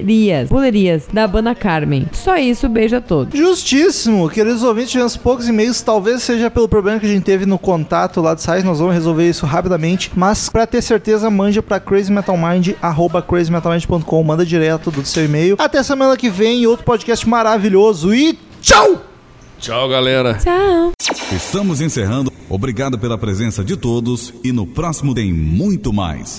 Bulerias, Bulerias, da banda Carmen. Só isso, beijo a todos. Justíssimo, queridos ouvintes, tivemos poucos e-mails, talvez seja pelo problema que a gente teve no contato lá do site, nós vamos resolver isso rapidamente, mas pra ter certeza, mande pra crazymetalmind, arroba crazymetalmind.com, manda direto do seu e-mail. Até semana que vem, outro podcast maravilhoso e tchau! Tchau, galera. Tchau. Estamos encerrando. Obrigado pela presença de todos e no próximo tem muito mais.